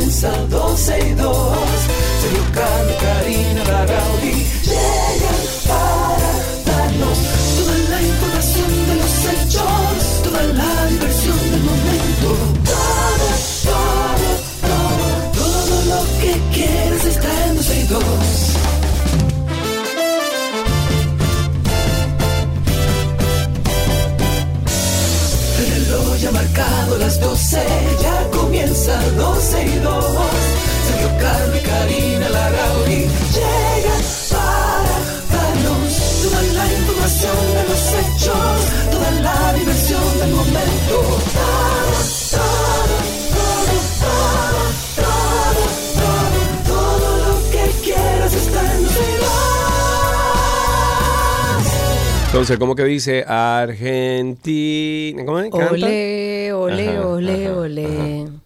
comienza 12 y 2. Sergio Carlos, Karina, Entonces, ¿cómo que dice Argentina? ¿Cómo es? Ole, ole, ole, ole.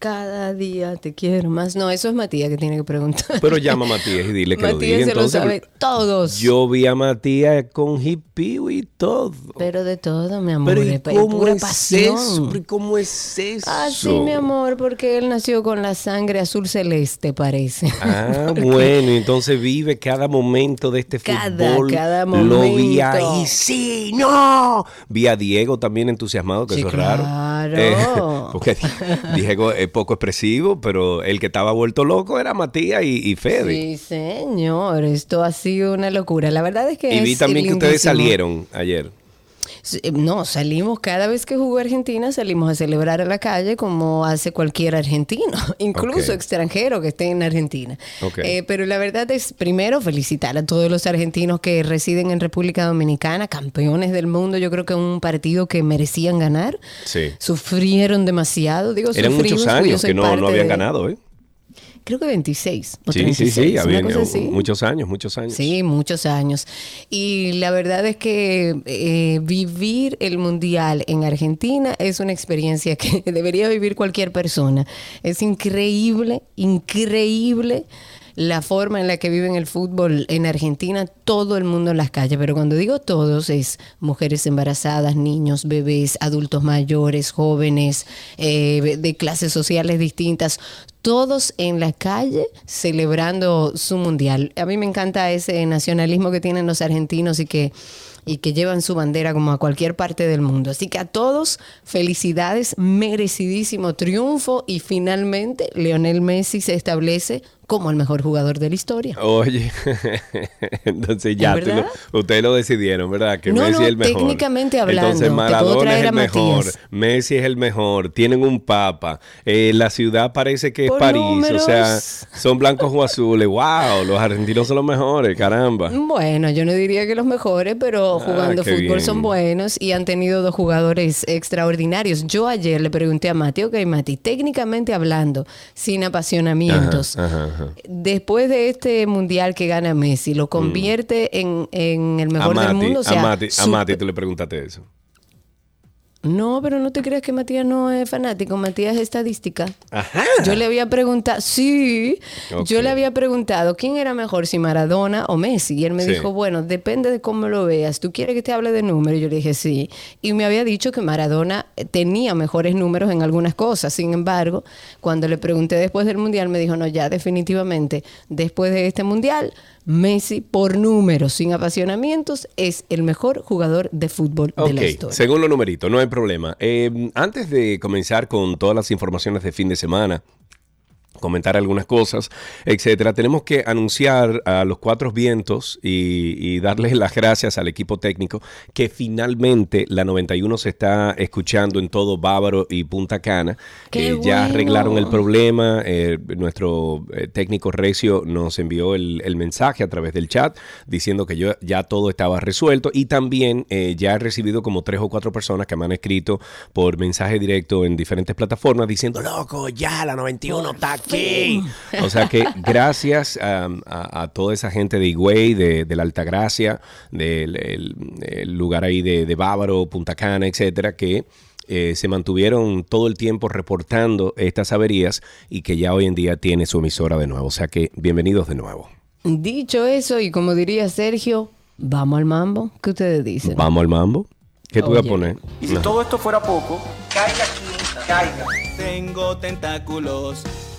Cada día te quiero más. No, eso es Matías que tiene que preguntar. Pero llama a Matías y dile que lo Matías diga. se lo Entonces, sabe todos. Yo vi a Matías con hippie y todo. Pero de todo, mi amor. Pero ¿y cómo pura es pasión. eso? Pero ¿y ¿Cómo es eso? Ah, sí, mi amor, porque él nació con la sangre azul celeste, parece. Ah, bueno, entonces vive cada momento de este Cada- fútbol. cada Lo vi momento. ahí, sí, no. Vi a Diego también entusiasmado, que Sí, eso es raro. claro. Eh, porque Diego es poco expresivo, pero el que estaba vuelto loco era Matías y, y Fede. Sí, señor, esto ha sido una locura. La verdad es que y vi es también que ustedes salieron ayer. Eh, No, salimos cada vez que jugó Argentina, salimos a celebrar a la calle como hace cualquier argentino, incluso extranjero que esté en Argentina. Eh, pero la verdad es, primero, felicitar a todos los argentinos que residen en República Dominicana, campeones del mundo. Yo creo que un partido que merecían ganar. Sí. Sufrieron demasiado. Digo, Eran muchos años que no, no habían de- ganado, ¿eh? Creo que 26. o Sí, sí, 36, sí, así. muchos años, muchos años. Sí, muchos años. Y la verdad es que eh, vivir el mundial en Argentina es una experiencia que debería vivir cualquier persona. Es increíble, increíble la forma en la que viven el fútbol en Argentina, todo el mundo en las calles, pero cuando digo todos es mujeres embarazadas, niños, bebés, adultos mayores, jóvenes, eh, de clases sociales distintas, todos en la calle celebrando su mundial. A mí me encanta ese nacionalismo que tienen los argentinos y que y que llevan su bandera como a cualquier parte del mundo. Así que a todos, felicidades, merecidísimo triunfo y finalmente Leonel Messi se establece como el mejor jugador de la historia. Oye, entonces ya ustedes lo decidieron, ¿verdad? Que No, Messi no, es el mejor. técnicamente hablando, Entonces Maradona es el mejor, Matías. Messi es el mejor, tienen un papa, eh, la ciudad parece que es París, números. o sea, son blancos o azules, wow, los argentinos son los mejores, caramba. Bueno, yo no diría que los mejores, pero Ah, jugando fútbol bien. son buenos y han tenido dos jugadores extraordinarios. Yo ayer le pregunté a Mati, ok, Mati, técnicamente hablando, sin apasionamientos, Ajá, ajá, ajá. después de este mundial que gana Messi, ¿lo convierte en, en el Mm. Mejor del mundo? O sea, a Mati, a super- Mati tú le preguntaste eso. No, pero no te creas que Matías no es fanático, Matías es estadística. Ajá. Yo le había preguntado, sí, yo le había preguntado quién era mejor, si Maradona o Messi. Y él me Sí. dijo, bueno, depende de cómo lo veas. ¿Tú quieres que te hable de números? Y yo le dije, sí. Y me había dicho que Maradona eh, tenía mejores números en algunas cosas. Sin embargo, cuando le pregunté después del Mundial, me dijo, no, ya definitivamente, después de este Mundial, Messi, por números, sin apasionamientos, es el mejor jugador de fútbol de la historia. según los numeritos, no hay problema. Eh, antes de comenzar con todas las informaciones de fin de semana, comentar algunas cosas, etcétera, tenemos que anunciar a los cuatro vientos y, y darles las gracias al equipo técnico que finalmente la 91 se está escuchando en todo Bávaro y Punta Cana. ¡Qué Eh, ya arreglaron el problema. eh, nuestro eh, técnico Recio nos envió el, el mensaje a través del chat diciendo que yo, ya todo estaba resuelto y también eh, ya he recibido como tres o cuatro personas que me han escrito por mensaje directo en diferentes plataformas diciendo, loco, ya la 91 está aquí. O sea que gracias um, a, a toda esa gente de Higüey, de, de la Altagracia, del el- el lugar ahí de, de Bávaro, Punta Cana, etcétera, que eh, se mantuvieron todo el tiempo reportando estas averías y que ya hoy en día tiene su emisora de nuevo. O sea que bienvenidos de nuevo. Dicho eso, y como diría Sergio, vamos al mambo. ¿Qué ustedes dicen? Vamos al mambo. ¿Qué tú vas a poner? Y si todo esto fuera poco, caiga quien caiga. Tengo tentáculos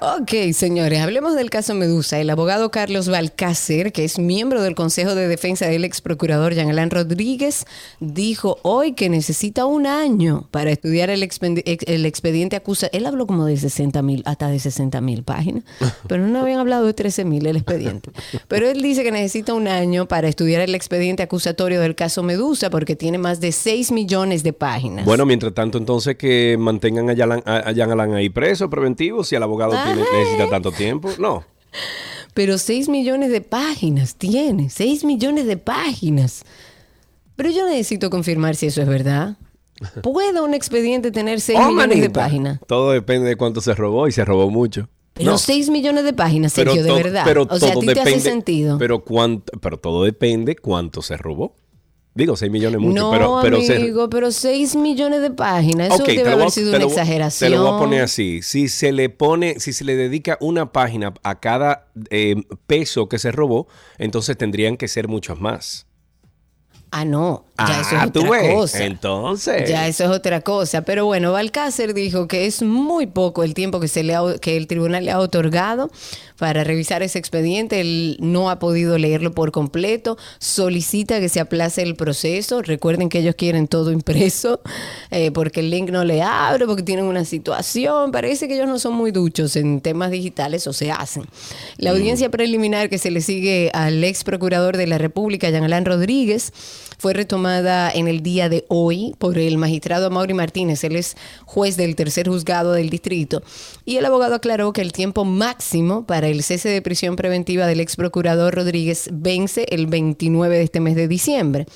Ok, señores, hablemos del caso Medusa. El abogado Carlos Balcácer, que es miembro del Consejo de Defensa del ex procurador Jean Alain Rodríguez, dijo hoy que necesita un año para estudiar el, el expediente acusa. Él habló como de 60 mil, hasta de 60 mil páginas, pero no habían hablado de 13 mil el expediente. Pero él dice que necesita un año para estudiar el expediente acusatorio del caso Medusa porque tiene más de 6 millones de páginas. Bueno, mientras tanto, entonces que mantengan a Jean Alain ahí preso, preventivo, si el abogado tiene- necesita tanto tiempo. No. Pero 6 millones de páginas tiene, 6 millones de páginas. Pero yo necesito confirmar si eso es verdad. ¿Puede un expediente tener 6 Oh, millones de páginas? Todo depende de cuánto se robó y se robó mucho. Pero No. 6 millones de páginas, Pero Sergio, de to- verdad. pero o sea, a todo ti te hace depende- sentido. Pero, cuánto, pero todo depende cuánto se robó. Digo, 6 millones mucho, no, pero, pero se- amigo, pero 6 millones de páginas. Eso Ok, te debe haber a- sido una lo exageración. Te lo voy a poner así. Si se le pone, si se le dedica una página a cada eh, peso que se robó, entonces tendrían que ser muchas más. Ah, no. Ya eso es Ah, otra ves. cosa. Entonces. Ya eso es otra cosa. Pero bueno, Balcácer dijo que es muy poco el tiempo que, se le ha- que el tribunal le ha otorgado para revisar ese expediente. Él no ha podido leerlo por completo. Solicita que se aplace el proceso. Recuerden que ellos quieren todo impreso eh, porque el link no le abre, porque tienen una situación. Parece que ellos no son muy duchos en temas digitales o se hacen. La audiencia preliminar que se le sigue al ex procurador de la República, Jean Alain Rodríguez, fue retomada en el día de hoy por el magistrado Mauri Martínez. Él es juez del tercer juzgado del distrito. Y el abogado aclaró que el tiempo máximo para el cese de prisión preventiva del ex procurador Rodríguez vence el 29 de este mes de diciembre.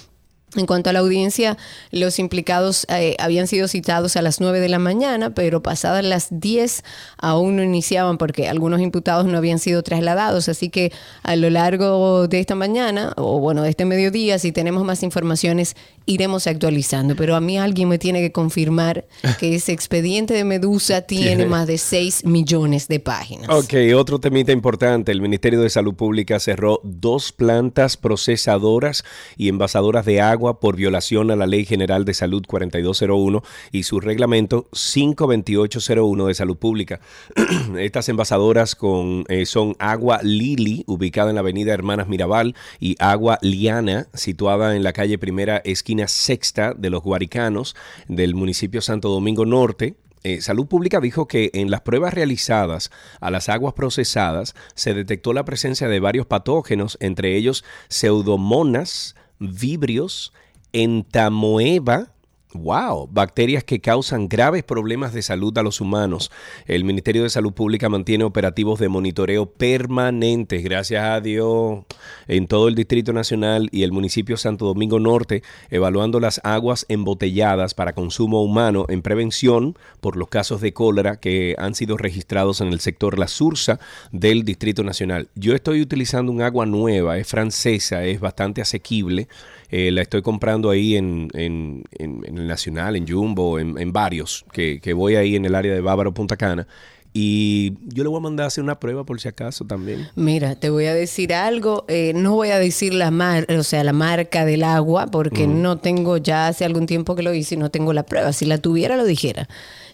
En cuanto a la audiencia, los implicados eh, habían sido citados a las 9 de la mañana, pero pasadas las 10 aún no iniciaban porque algunos imputados no habían sido trasladados. Así que a lo largo de esta mañana, o bueno, de este mediodía, si tenemos más informaciones, iremos actualizando. Pero a mí alguien me tiene que confirmar que ese expediente de Medusa tiene Tiene. más de 6 millones de páginas. Ok, otro temita importante. El Ministerio de Salud Pública cerró dos plantas procesadoras y envasadoras de agua por violación a la Ley General de Salud 4201 y su reglamento 52801 de Salud Pública. Estas envasadoras con, eh, son Agua Lili, ubicada en la avenida Hermanas Mirabal, y Agua Liana, situada en la calle Primera, esquina sexta de los Guaricanos, del municipio Santo Domingo Norte. Eh, Salud Pública dijo que en las pruebas realizadas a las aguas procesadas se detectó la presencia de varios patógenos, entre ellos pseudomonas, vibrios, entamoeba, Wow, bacterias que causan graves problemas de salud a los humanos. El Ministerio de Salud Pública mantiene operativos de monitoreo permanentes, gracias a Dios, en todo el Distrito Nacional y el municipio Santo Domingo Norte, evaluando las aguas embotelladas para consumo humano en prevención por los casos de cólera que han sido registrados en el sector La Sursa del Distrito Nacional. Yo estoy utilizando un agua nueva, es francesa, es bastante asequible. Eh, la estoy comprando ahí en, en- en- el Nacional, en Jumbo, en, en varios, que, que voy ahí en el área de Bávaro, Punta Cana. Y yo le voy a mandar a hacer una prueba por si acaso también. Mira, te voy a decir algo. eh, no voy a decir la mar, o sea, la marca del agua, porque no tengo ya hace algún tiempo que lo hice y no tengo la prueba. Si la tuviera, lo dijera.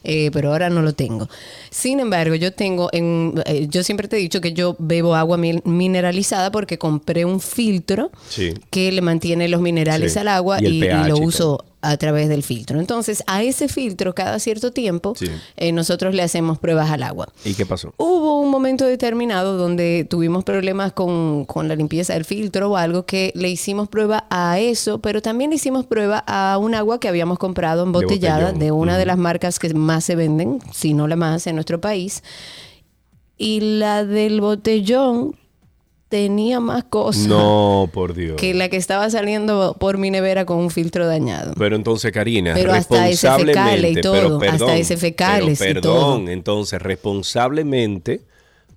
Eh, pero ahora no lo tengo. Sin embargo, yo tengo, en, eh, yo siempre te he dicho que yo bebo agua min- mineralizada porque compré un filtro Sí. que le mantiene los minerales Sí. al agua Y lo uso a través del filtro. Entonces, a ese filtro cada cierto tiempo Sí. eh, nosotros le hacemos pruebas al agua. ¿Y qué pasó? Hubo un momento determinado donde tuvimos problemas con, con la limpieza del filtro o algo que le hicimos prueba a eso, pero también le hicimos prueba a un agua que habíamos comprado embotellada botellón. de, una de las marcas que más se venden, si no la más en nuestro país. Y la del botellón tenía más cosas No, por Dios. que la que estaba saliendo por mi nevera con un filtro dañado. Pero entonces, Karina, Pero hasta ese responsablemente, fecales y todo, pero hasta perdón, ese fecales pero y perdón, todo. entonces, responsablemente,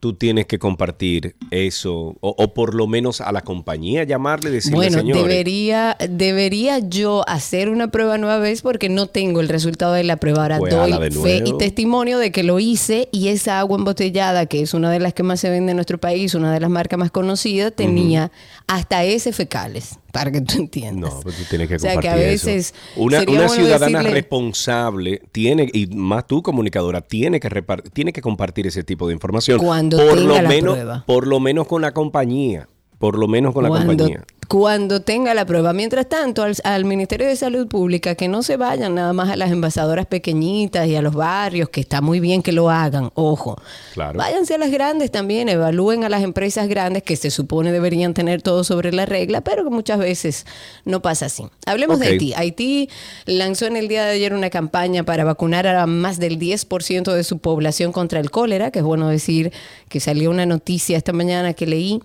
tú tienes que compartir eso, o, o por lo menos a la compañía llamarle y decirle, Bueno, señores, debería, debería yo hacer una prueba nueva vez porque no tengo el resultado de la prueba. Ahora Pues doy fe y testimonio de que lo hice y esa agua embotellada, que es una de las que más se vende en nuestro país, una de las marcas más conocidas, tenía hasta ese fecales, para que tú entiendas. No, pero tú tienes que O sea, compartir que a veces eso. Una, una ciudadana decirle- responsable tiene, y más tú comunicadora, tiene que, repar- tiene que compartir ese tipo de información. Cuando por tenga lo la menos, prueba. Por lo menos con la compañía. Por lo menos con la compañía. Cuando tenga la prueba. Mientras tanto, al, al Ministerio de Salud Pública, que no se vayan nada más a las envasadoras pequeñitas y a los barrios, que está muy bien que lo hagan, ojo. Claro. Váyanse a las grandes también, evalúen a las empresas grandes que se supone deberían tener todo sobre la regla, pero que muchas veces no pasa así. Hablemos de Haití. Haití lanzó en el día de ayer una campaña para vacunar a más del 10% de su población contra el cólera, que es bueno decir que salió una noticia esta mañana que leí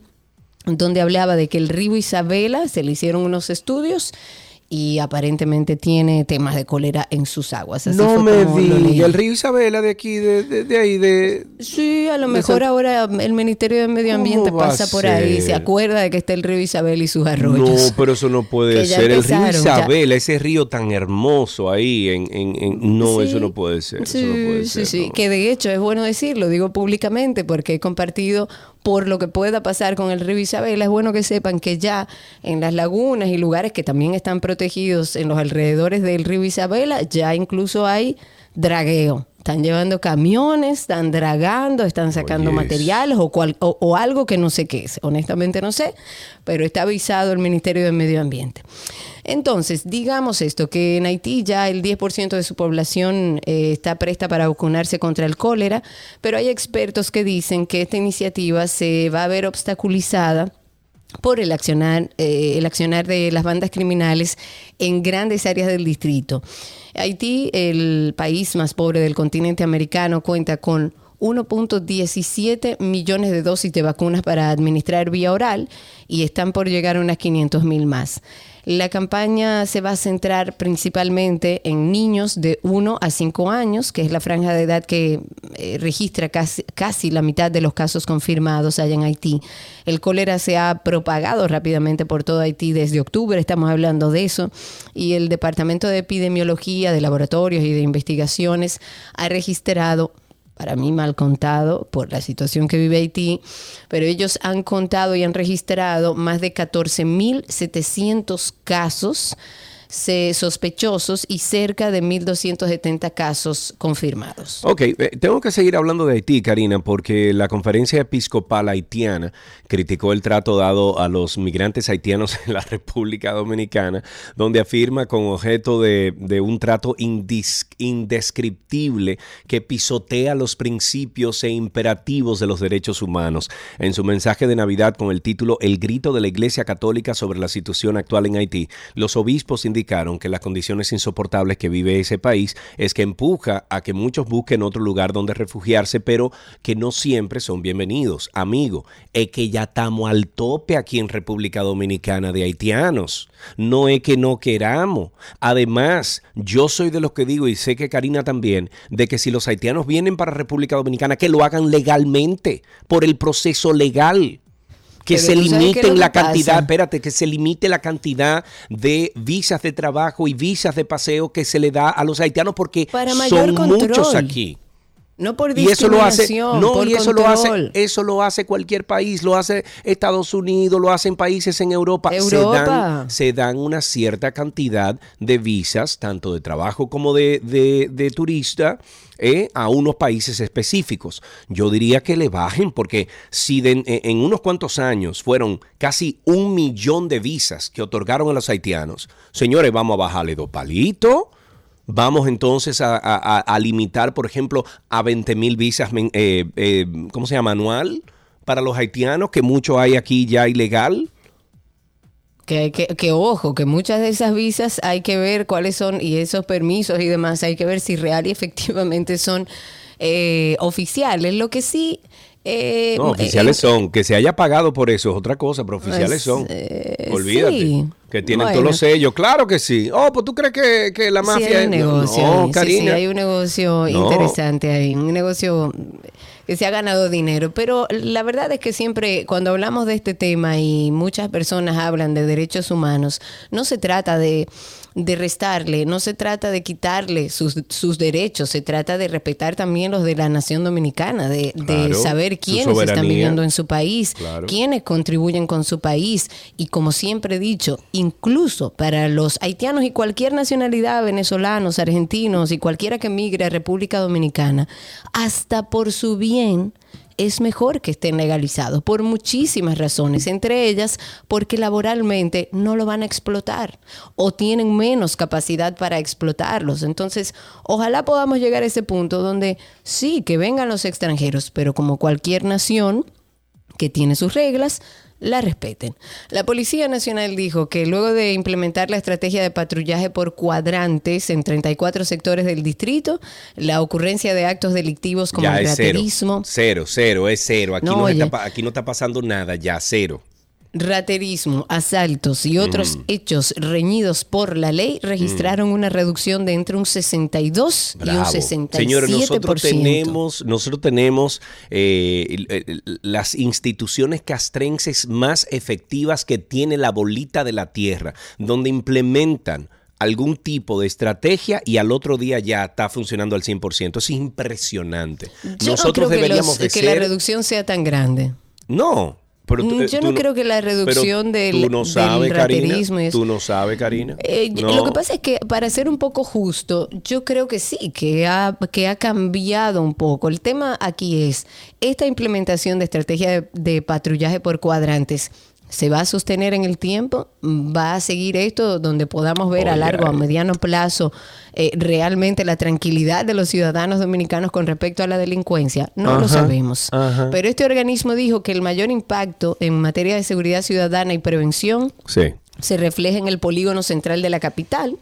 donde hablaba de que el río Isabela se le hicieron unos estudios y aparentemente tiene temas de cólera en sus aguas. Así no me diga, el río Isabela de aquí, de, de- de ahí, de... Sí, a lo mejor San- ahora el Ministerio de Medio ¿Cómo Ambiente pasa por ahí, se acuerda de que está el río Isabel y sus arroyos. No, pero eso no puede ser. El río ya. Isabela, ese río tan hermoso ahí, en, en- en- no, Sí. eso no puede ser. Sí, eso no puede sí, ser, sí. no. Que de hecho es bueno decirlo, digo públicamente, porque he compartido por lo que pueda pasar con el río Isabela. Es bueno que sepan que ya en las lagunas y lugares que también están protegidos en los alrededores del río Isabela, ya incluso hay dragueo. Están llevando camiones, están dragando, están sacando materiales o, cual- o- o algo que no sé qué es. Honestamente no sé, pero está avisado el Ministerio de Medio Ambiente. Entonces, digamos esto, que en Haití ya el 10% de su población eh, está presta para vacunarse contra el cólera, pero hay expertos que dicen que esta iniciativa se va a ver obstaculizada por el accionar, eh, el accionar de las bandas criminales en grandes áreas del distrito. Haití, el país más pobre del continente americano, cuenta con 1.17 millones de dosis de vacunas para administrar vía oral y están por llegar a unas 500 mil más. La campaña se va a centrar principalmente en niños de 1 a 5 años, que es la franja de edad que eh, registra casi, casi la mitad de los casos confirmados allá en Haití. El cólera se ha propagado rápidamente por todo Haití desde octubre, estamos hablando de eso, y el Departamento de Epidemiología, de Laboratorios y de Investigaciones ha registrado para mí mal contado por la situación que vive Haití, pero ellos han contado y han registrado más de 14.700 casos sospechosos y cerca de 1.270 casos confirmados. Ok, eh, tengo que seguir hablando de Haití, Karina, porque la conferencia episcopal haitiana criticó el trato dado a los migrantes haitianos en la República Dominicana, donde afirma con objeto de, un trato indescriptible que pisotea los principios e imperativos de los derechos humanos. En su mensaje de Navidad con el título El grito de la Iglesia Católica sobre la situación actual en Haití, los obispos indicaron que las condiciones insoportables que vive ese país es que empuja a que muchos busquen otro lugar donde refugiarse, pero que no siempre son bienvenidos. Amigo, es que ya estamos al tope aquí en República Dominicana de haitianos. No es que no queramos. Además, yo soy de los que digo, y sé que Karina también, de que si los haitianos vienen para República Dominicana, que lo hagan legalmente, por el proceso legal que Pero se limiten la que pasa. cantidad, espérate, que se limite la cantidad de visas de trabajo y visas de paseo que se le da a los haitianos porque Para mayor son control. muchos aquí. No por Y eso lo hace, no, por y eso lo hace, eso lo hace cualquier país, lo hace Estados Unidos, lo hacen países en Europa. Se Europa. dan, se dan una cierta cantidad de visas, tanto de trabajo como de, de, de turista, eh, a unos países específicos. Yo diría que le bajen, porque si de- en unos cuantos años fueron casi un millón de visas que otorgaron a los haitianos, señores, vamos a bajarle dos palitos. Vamos entonces a, a- a- a limitar, por ejemplo, a 20 mil visas, eh, eh, ¿cómo se llama? Anual para los haitianos, que mucho hay aquí ya ilegal. Que, que, que ojo, que muchas de esas visas hay que ver cuáles son y esos permisos y demás, hay que ver si real y efectivamente son eh, oficiales. Lo que sí... eh, No, oficiales eh, son. Que se haya pagado por eso es otra cosa, pero oficiales Pues, son. eh, Olvídate. sí. Que tienen Bueno. todos los sellos. Claro que sí. Oh, pues tú crees que, que la Sí, mafia hay un es- negocio. No. Sí, sí, hay un negocio No. interesante ahí. Un negocio que se ha ganado dinero. Pero la verdad es que siempre cuando hablamos de este tema y muchas personas hablan de derechos humanos, no se trata de, de restarle, no se trata de quitarle sus, sus derechos, se trata de respetar también los de la nación dominicana, de, de saber quiénes están viviendo en su país, Claro. quiénes contribuyen con su país. Y como siempre he dicho, incluso para los haitianos y cualquier nacionalidad, venezolanos, argentinos y cualquiera que migre a República Dominicana, hasta por su bien es mejor que estén legalizados por muchísimas razones, entre ellas porque laboralmente no lo van a explotar o tienen menos capacidad para explotarlos. Entonces, ojalá podamos llegar a ese punto donde sí, que vengan los extranjeros, pero como cualquier nación, que tiene sus reglas, la respeten. La Policía Nacional dijo que luego de implementar la estrategia de patrullaje por cuadrantes en 34 sectores del distrito, la ocurrencia de actos delictivos como ya el es cero. raterismo, Cero, cero, es cero. Aquí No, no, está, aquí no está pasando nada, ya cero. Raterismo, asaltos y otros hechos reñidos por la ley registraron una reducción de entre un 62 y un Bravo. 67%. Señores, nosotros tenemos, nosotros tenemos eh, las instituciones castrenses más efectivas que tiene la bolita de la tierra, donde implementan algún tipo de estrategia y al otro día ya está funcionando al 100%. Es impresionante. Yo nosotros no creo que, deberíamos los- de que ser... la reducción sea tan grande. No. Pero tú- Mm, eh, yo no creo que la reducción del- Tú no del sabes, Karina. raterismo y eso. Tú no sabes, Karina. Eh, No. Lo que pasa es que, para ser un poco justo, yo creo que sí, que ha, que ha cambiado un poco. El tema aquí es, esta implementación de estrategia de, de patrullaje por cuadrantes, ¿se va a sostener en el tiempo? ¿Va a seguir esto donde podamos ver a largo, a ay. mediano plazo, eh, realmente la tranquilidad de los ciudadanos dominicanos con respecto a la delincuencia? No lo sabemos. Pero este organismo dijo que el mayor impacto en materia de seguridad ciudadana y prevención Sí. se refleja en el polígono central de la capital,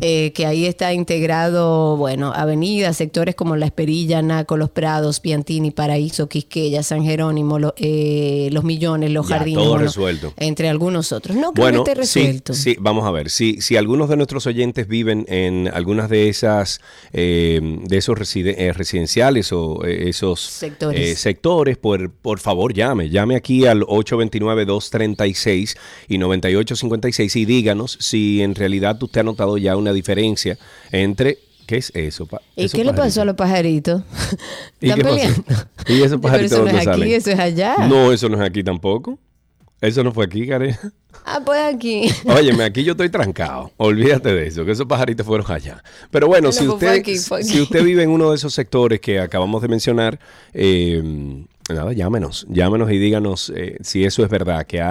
eh, que ahí está integrado, bueno, avenidas, sectores como La Esperilla, Naco, Los Prados, Piantini, Paraíso, Quisqueya, San Jerónimo, Lo- eh, Los Millones, Los Ya, Jardines. todo bueno, resuelto. Entre algunos otros. No creo Bueno, que esté resuelto. sí, vamos a ver. Si, si algunos de nuestros oyentes viven en algunas de esas eh, de esos eh, residenciales o eh, esos Sectores. sectores, por, por favor llame. Llame aquí al 829-236 y 9856 y díganos si en realidad usted ha notado ya una diferencia entre... ¿Qué es eso? ¿Y qué le pasó a los pajaritos? ¿Y ¿Están qué pasó? peleando? ¿Y esos Pero pajaritos eso no es aquí, eso es allá. No, eso no es aquí tampoco. Eso no fue aquí, Karen. Ah, pues aquí. Óyeme, aquí yo estoy trancado. Olvídate de eso, que esos pajaritos fueron allá. Pero bueno, No, si, pues fue usted, aquí, fue aquí. si usted vive en uno de esos sectores que acabamos de mencionar, eh, nada, llámenos, llámenos y díganos eh, si eso es verdad, que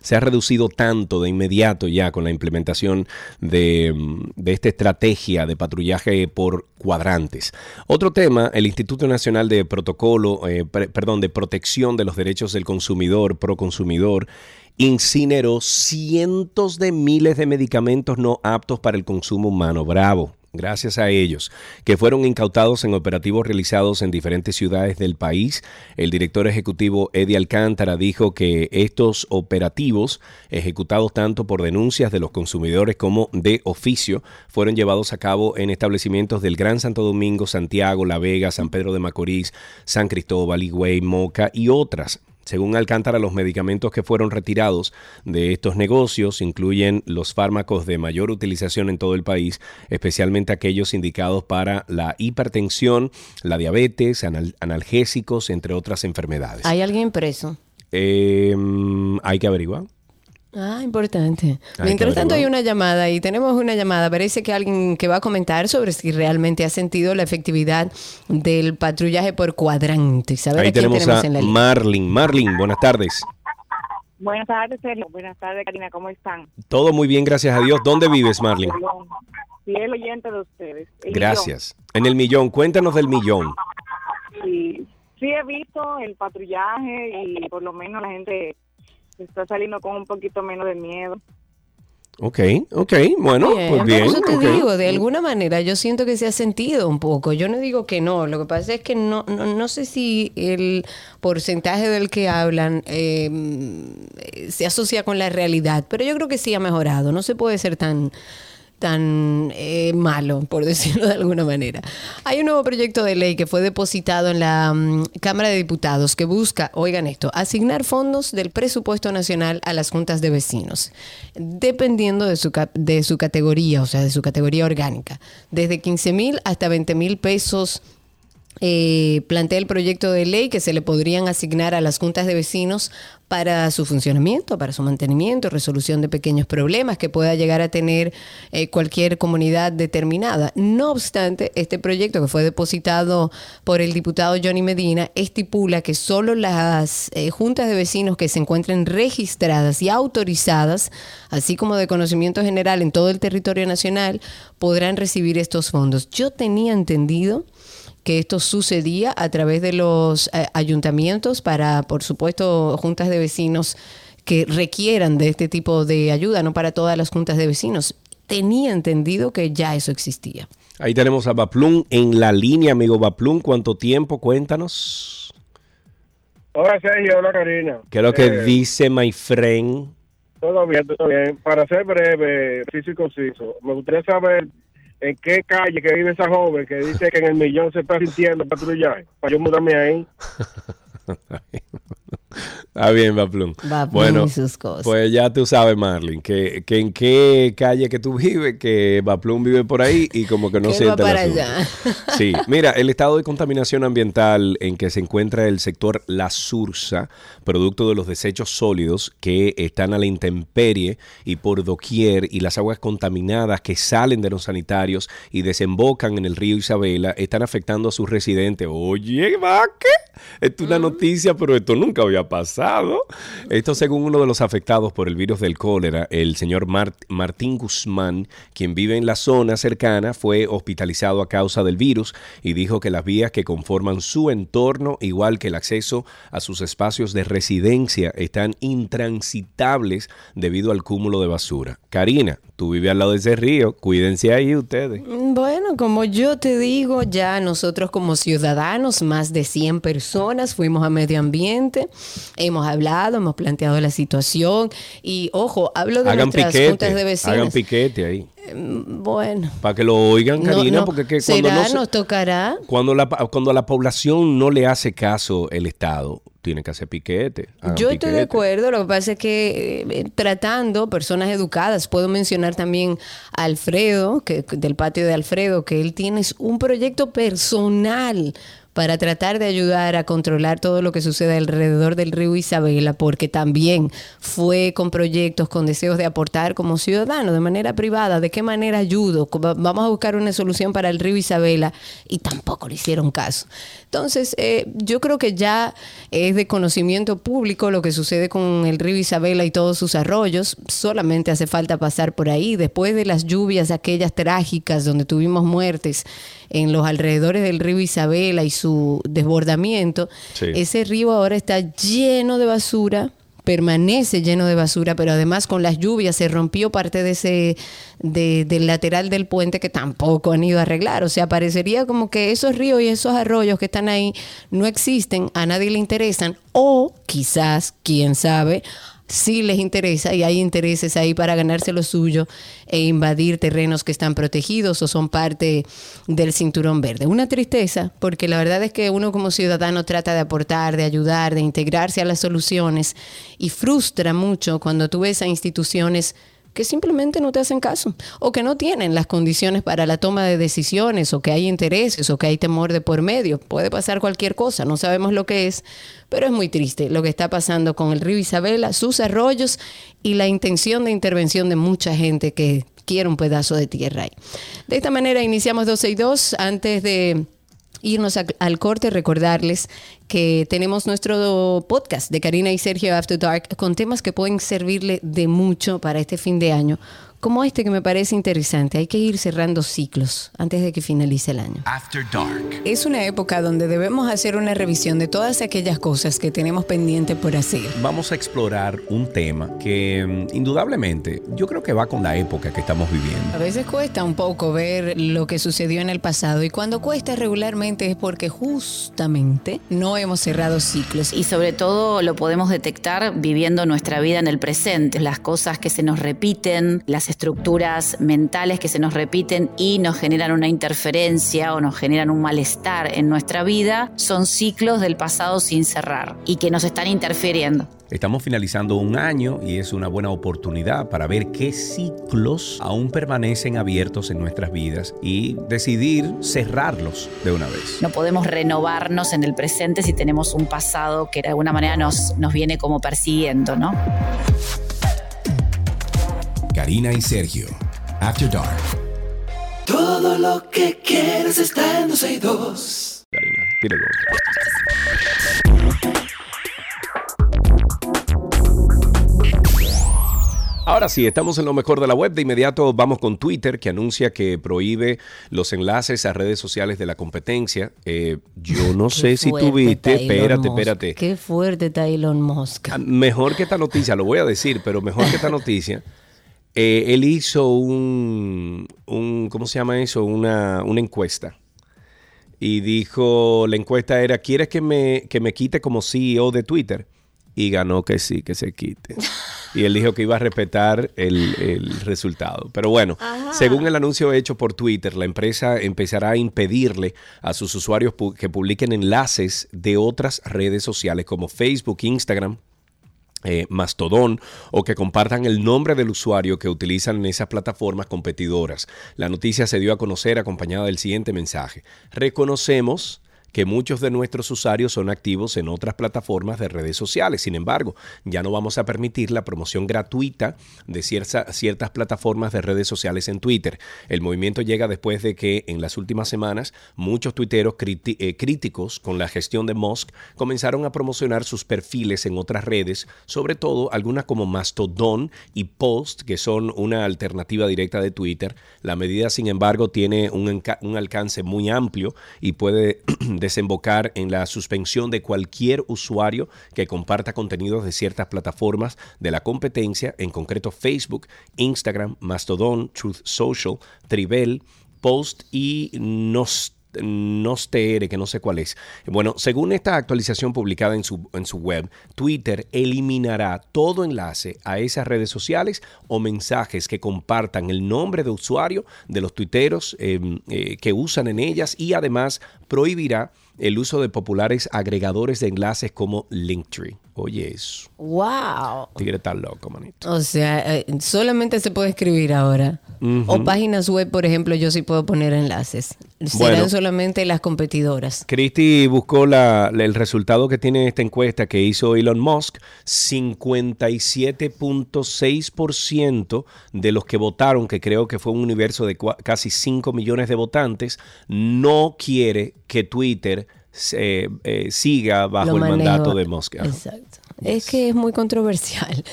se ha reducido tanto de inmediato ya con la implementación de, mm, de esta estrategia de patrullaje por cuadrantes. Otro tema, el Instituto Nacional de Protocolo, eh, perdón, de Protección de los Derechos del Consumidor, Proconsumidor, incineró cientos de miles de medicamentos no aptos para el consumo humano. Bravo. Gracias a ellos, que fueron incautados en operativos realizados en diferentes ciudades del país. El director ejecutivo Eddie Alcántara dijo que estos operativos, ejecutados tanto por denuncias de los consumidores como de oficio, fueron llevados a cabo en establecimientos del Gran Santo Domingo, Santiago, La Vega, San Pedro de Macorís, San Cristóbal, Higüey, Moca y otras. Según Alcántara, los medicamentos que fueron retirados de estos negocios incluyen los fármacos de mayor utilización en todo el país, especialmente aquellos indicados para la hipertensión, la diabetes, anal- analgésicos, entre otras enfermedades. ¿Hay alguien preso? Eh, hay que averiguar. Ah, importante. Mientras tanto hay una llamada y tenemos una llamada. Parece que alguien que va a comentar sobre si realmente ha sentido la efectividad del patrullaje por cuadrantes. A Ahí a tenemos tenemos a en la. Marlin. Marlin, buenas tardes. Buenas tardes, Sergio. Buenas tardes, Karina. ¿Cómo están? Todo muy bien, gracias a Dios. ¿Dónde vives, Marlin? Fiel oyente de ustedes. Gracias. En el millón, cuéntanos del millón. Sí, sí he visto el patrullaje y por lo menos la gente está saliendo con un poquito menos de miedo. Ok, ok, bueno, Bien, pues por bien. eso te digo, de alguna manera yo siento que se ha sentido un poco. Yo no digo que no, lo que pasa es que no, no, no sé si el porcentaje del que hablan eh, se asocia con la realidad, pero yo creo que sí ha mejorado. No se puede ser tan tan eh, malo, por decirlo de alguna manera. Hay un nuevo proyecto de ley que fue depositado en la mm, Cámara de Diputados que busca, oigan esto, asignar fondos del presupuesto nacional a las juntas de vecinos, dependiendo de su, de su categoría, o sea, de su categoría orgánica, desde 15 mil hasta 20 mil pesos eh, plantea el proyecto de ley que se le podrían asignar a las juntas de vecinos para su funcionamiento, para su mantenimiento, resolución de pequeños problemas que pueda llegar a tener eh, cualquier comunidad determinada. No obstante, este proyecto que fue depositado por el diputado Johnny Medina estipula que solo las eh, juntas de vecinos que se encuentren registradas y autorizadas, así como de conocimiento general en todo el territorio nacional, podrán recibir estos fondos. Yo tenía entendido que esto sucedía a través de los eh, ayuntamientos para, por supuesto, juntas de vecinos que requieran de este tipo de ayuda, no para todas las juntas de vecinos. Tenía entendido que ya eso existía. Ahí tenemos a Baplum en la línea, amigo Baplum. ¿Cuánto tiempo? Cuéntanos. Hola Sergio, hola Karina. ¿Qué es lo que Eh, dice my friend? Todo bien, todo bien. Para ser breve, y conciso, me gustaría saber en qué calle que vive esa joven que dice que en el millón se está sintiendo patrullaje, para yo mudarme ahí. Está bien, Baplum. Baplum Bueno, y sus cosas. pues ya tú sabes, Marlin, que, que en qué calle que tú vives, que Baplum vive por ahí y como que no se va para allá. Sí, mira, el estado de contaminación ambiental en que se encuentra el sector La Sursa, producto de los desechos sólidos que están a la intemperie y por doquier, y las aguas contaminadas que salen de los sanitarios y desembocan en el río Isabela, están afectando a sus residentes. Oye, va, ¿qué? Esto es una noticia, pero esto nunca había pasado. Esto según uno de los afectados por el virus del cólera, el señor Mart- Martín Guzmán, quien vive en la zona cercana, fue hospitalizado a causa del virus y dijo que las vías que conforman su entorno, igual que el acceso a sus espacios de residencia, están intransitables debido al cúmulo de basura. Karina, tú vives al lado de ese río, cuídense ahí ustedes. Bueno, como yo te digo, ya nosotros como ciudadanos, más de 100 personas, fuimos a medio ambiente, hemos hablado, hemos planteado la situación y, ojo, hablo de Hagan nuestras piquete, juntas de vecinos. hagan piquete ahí. Bueno, Para que lo oigan, Karina, no, porque que cuando será, no se- nos tocará. Cuando la, cuando la población no le hace caso el Estado, tiene que hacer piquete. Yo estoy de acuerdo, lo que pasa es que eh, tratando personas educadas, puedo mencionar también a Alfredo, que, del patio de Alfredo, que él tiene un proyecto personal para tratar de ayudar a controlar todo lo que sucede alrededor del río Isabela, porque también fue con proyectos, con deseos de aportar como ciudadano de manera privada, de qué manera ayudo, Va- vamos a buscar una solución para el río Isabela y tampoco le hicieron caso. Entonces, eh, yo creo que ya es de conocimiento público lo que sucede con el río Isabela y todos sus arroyos, solamente hace falta pasar por ahí, después de las lluvias aquellas trágicas donde tuvimos muertes en los alrededores del río Isabela y su desbordamiento, Sí. ese río ahora está lleno de basura, permanece lleno de basura, pero además con las lluvias se rompió parte de ese de- del lateral del puente que tampoco han ido a arreglar. O sea, parecería como que esos ríos y esos arroyos que están ahí no existen, a nadie le interesan, o quizás, quién sabe, sí les interesa y hay intereses ahí para ganarse lo suyo e invadir terrenos que están protegidos o son parte del cinturón verde. Una tristeza, porque la verdad es que uno como ciudadano trata de aportar, de ayudar, de integrarse a las soluciones y frustra mucho cuando tú ves a instituciones que simplemente no te hacen caso o que no tienen las condiciones para la toma de decisiones o que hay intereses o que hay temor de por medio. Puede pasar cualquier cosa, no sabemos lo que es, pero es muy triste lo que está pasando con el río Isabela, sus arroyos y la intención de intervención de mucha gente que quiere un pedazo de tierra ahí. De esta manera iniciamos 12 y 2 antes de irnos a- al corte, recordarles que tenemos nuestro podcast de Karina y Sergio After Dark con temas que pueden servirle de mucho para este fin de año, como este que me parece interesante. Hay que ir cerrando ciclos antes de que finalice el año. After Dark. Es una época donde debemos hacer una revisión de todas aquellas cosas que tenemos pendiente por hacer. Vamos a explorar un tema que mm, indudablemente yo creo que va con la época que estamos viviendo. A veces cuesta un poco ver lo que sucedió en el pasado y cuando cuesta regularmente es porque justamente no hemos cerrado ciclos. Y sobre todo lo podemos detectar viviendo nuestra vida en el presente, las cosas que se nos repiten, las estructuras mentales que se nos repiten y nos generan una interferencia o nos generan un malestar en nuestra vida, son ciclos del pasado sin cerrar y que nos están interfiriendo. Estamos finalizando un año y es una buena oportunidad para ver qué ciclos aún permanecen abiertos en nuestras vidas y decidir cerrarlos de una vez. No podemos renovarnos en el presente si tenemos un pasado que de alguna manera nos, nos viene como persiguiendo, ¿no? Karina y Sergio, After Dark. Todo lo que quieres está en 262. Karina, tíralo. Ahora sí, estamos en lo mejor de la web. De inmediato vamos con Twitter, que anuncia que prohíbe los enlaces a redes sociales de la competencia. Eh, yo no sé si tuviste. Espérate, espérate. Qué fuerte está Elon Musk. Mejor que esta noticia, lo voy a decir, pero mejor que esta noticia. Eh, él hizo un, un, ¿cómo se llama eso? Una, una encuesta. Y dijo, la encuesta era, ¿quieres que me, que me quite como CEO de Twitter? Y ganó que sí, que se quite. Y él dijo que iba a respetar el, el resultado. Pero bueno, según el anuncio hecho por Twitter, la empresa empezará a impedirle a sus usuarios pu- que publiquen enlaces de otras redes sociales como Facebook, Instagram, eh, Mastodon o que compartan el nombre del usuario que utilizan en esas plataformas competidoras. La noticia se dio a conocer acompañada del siguiente mensaje. Reconocemos que muchos de nuestros usuarios son activos en otras plataformas de redes sociales. Sin embargo, ya no vamos a permitir la promoción gratuita de cierta- ciertas plataformas de redes sociales en Twitter. El movimiento llega después de que en las últimas semanas muchos tuiteros eh, críticos con la gestión de Musk comenzaron a promocionar sus perfiles en otras redes, sobre todo algunas como Mastodon y Post, que son una alternativa directa de Twitter. La medida, sin embargo, tiene un, un alcance muy amplio y puede desembocar en la suspensión de cualquier usuario que comparta contenidos de ciertas plataformas de la competencia, en concreto Facebook, Instagram, Mastodon, Truth Social, Trivel, Post y Nost Nostr, que no sé cuál es. Bueno, según esta actualización publicada en su, en su web, Twitter eliminará todo enlace a esas redes sociales o mensajes que compartan el nombre de usuario de los tuiteros eh, eh, que usan en ellas y además prohibirá el uso de populares agregadores de enlaces como Linktree. Oye, eso. ¡Wow! Tigre tan loco, manito. O sea, eh, solamente se puede escribir ahora. O páginas web, por ejemplo, yo sí puedo poner enlaces. Serán Bueno. solamente las competidoras. Cristi buscó la- la- el resultado que tiene esta encuesta que hizo Elon Musk. 57.6% de los que votaron, que creo que fue un universo de casi 5 millones de votantes, no quiere que Twitter se- eh, siga bajo Lo el manejo. mandato de. Ajá. Exacto. Es que es muy controversial.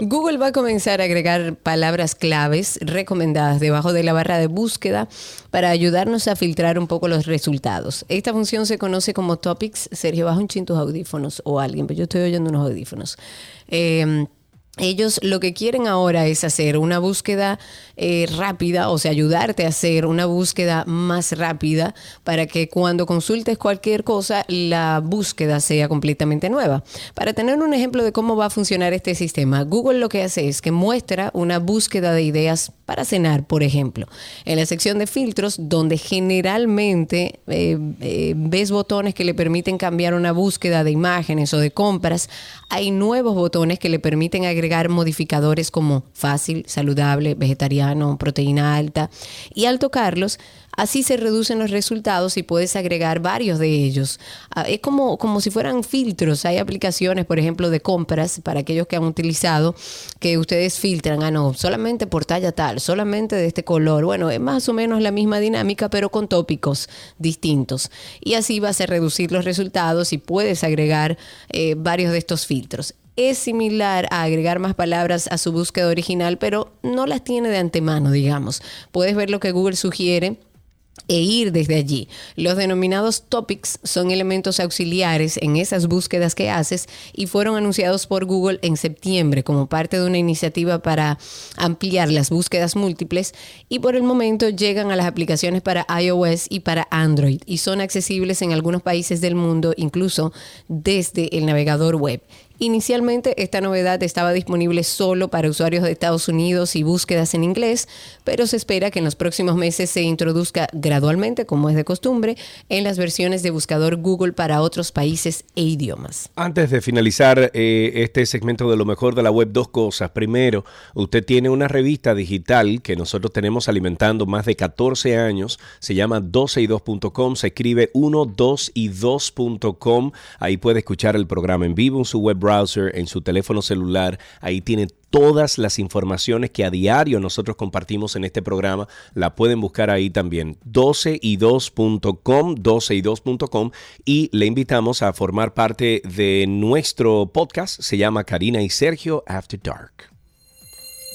Google va a comenzar a agregar palabras claves recomendadas debajo de la barra de búsqueda para ayudarnos a filtrar un poco los resultados. Esta función se conoce como Topics. Sergio, baja un chin tus audífonos o alguien, pero yo estoy oyendo unos audífonos. Eh, ellos lo que quieren ahora es hacer una búsqueda eh, rápida, o sea, ayudarte a hacer una búsqueda más rápida para que cuando consultes cualquier cosa, la búsqueda sea completamente nueva. Para tener un ejemplo de cómo va a funcionar este sistema, Google lo que hace es que muestra una búsqueda de ideas para cenar, por ejemplo. En la sección de filtros, donde generalmente eh, eh, ves botones que le permiten cambiar una búsqueda de imágenes o de compras, hay nuevos botones que le permiten agregar modificadores como fácil, saludable, vegetariano, proteína alta. Y al tocarlos, así se reducen los resultados y puedes agregar varios de ellos. Ah, Es como, como si fueran filtros. Hay aplicaciones, por ejemplo, de compras para aquellos que han utilizado, que ustedes filtran, ah, no, solamente por talla tal, solamente de este color. Bueno, es más o menos la misma dinámica, pero con tópicos distintos. Y así vas a reducir los resultados y puedes agregar eh, varios de estos filtros. Es similar a agregar más palabras a su búsqueda original, pero no las tiene de antemano, digamos. Puedes ver lo que Google sugiere e ir desde allí. Los denominados topics son elementos auxiliares en esas búsquedas que haces y fueron anunciados por Google en septiembre como parte de una iniciativa para ampliar las búsquedas múltiples y por el momento llegan a las aplicaciones para iOS y para Android y son accesibles en algunos países del mundo incluso desde el navegador web. Inicialmente esta novedad estaba disponible solo para usuarios de Estados Unidos y búsquedas en inglés, pero se espera que en los próximos meses se introduzca gradualmente, como es de costumbre, en las versiones de buscador Google para otros países e idiomas. Antes de finalizar eh, este segmento de lo mejor de la web, dos cosas. Primero, usted tiene una revista digital que nosotros tenemos alimentando más de 14 años. Se llama 12y2.com. Se escribe 1, 2 y 2.com. Ahí puede escuchar el programa en vivo en su web browser, en su teléfono celular. Ahí tiene todas las informaciones que a diario nosotros compartimos en este programa. La pueden buscar ahí también. 12y2.com, 12y2.com. Y le invitamos a formar parte de nuestro podcast. Se llama Karina y Sergio After Dark.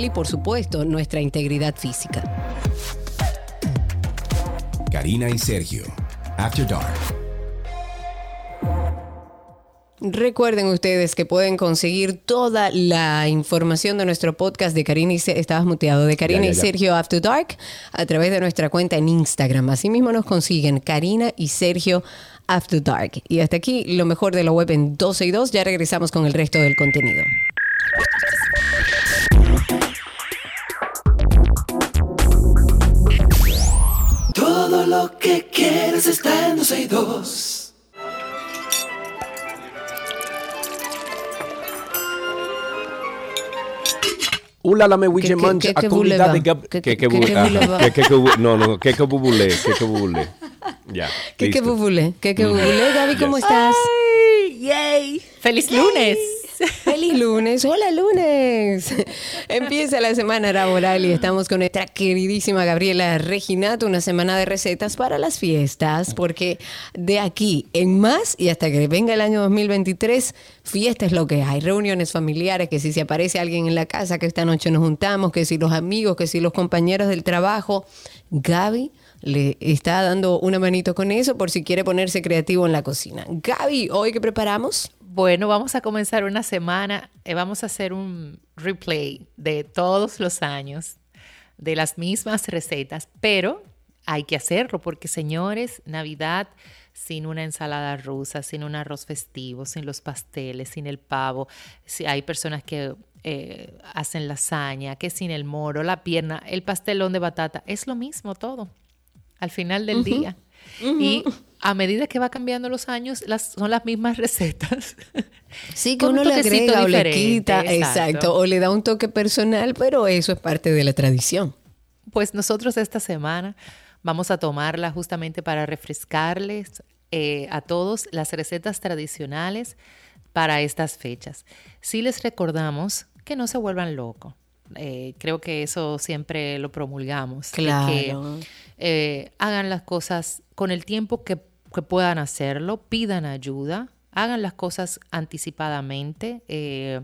y por supuesto nuestra integridad física. Karina y Sergio, After Dark. Recuerden ustedes que pueden conseguir toda la información de nuestro podcast de Karina y Sergio, estabas muteado, de Karina Ya, ya, y. Sergio After Dark a través de nuestra cuenta en Instagram. Asimismo nos consiguen Karina y Sergio After Dark. Y hasta aquí lo mejor de la web en 12 y 2. Ya regresamos con el resto del contenido. Lo que quieres está en 12 y 2. Ula la me Que- wije que- mancha que- que a comunidad buleva. de gab- Que- que- que- que que ah, que- que- que no no que que bubule que que bubule ya ¿Qué que listo. bubule? ¿Qué que bubule? Gaby, ¿cómo estás? ¡Yay! ¡Feliz lunes! Feliz lunes, hola lunes. Empieza la semana laboral y estamos con nuestra queridísima Gabriela Reginato, una semana de recetas para las fiestas, porque de aquí en más y hasta que venga el año 2023, fiesta es lo que hay, reuniones familiares, que si se aparece alguien en la casa, que esta noche nos juntamos, que si los amigos, que si los compañeros del trabajo, Gaby le está dando una manito con eso por si quiere ponerse creativo en la cocina. Gaby, ¿hoy qué preparamos? Bueno, vamos a comenzar una semana. eh, vamos a hacer un replay de todos los años, de las mismas recetas, pero hay que hacerlo porque, señores, Navidad sin una ensalada rusa, sin un arroz festivo, sin los pasteles, sin el pavo. Si hay personas que eh, hacen lasaña, que sin el moro, la pierna, el pastelón de batata, es lo mismo todo al final del día. Y a medida que va cambiando los años, las, son las mismas recetas. Sí, que uno le agrega o le quita, exacto. exacto. o le da un toque personal, pero eso es parte de la tradición. Pues nosotros esta semana vamos a tomarla justamente para refrescarles eh, a todos las recetas tradicionales para estas fechas. Sí les recordamos que no se vuelvan locos. Eh, creo que eso siempre lo promulgamos. que, Claro. Eh, hagan las cosas con el tiempo que, puedan hacerlo, pidan ayuda, hagan las cosas anticipadamente. eh,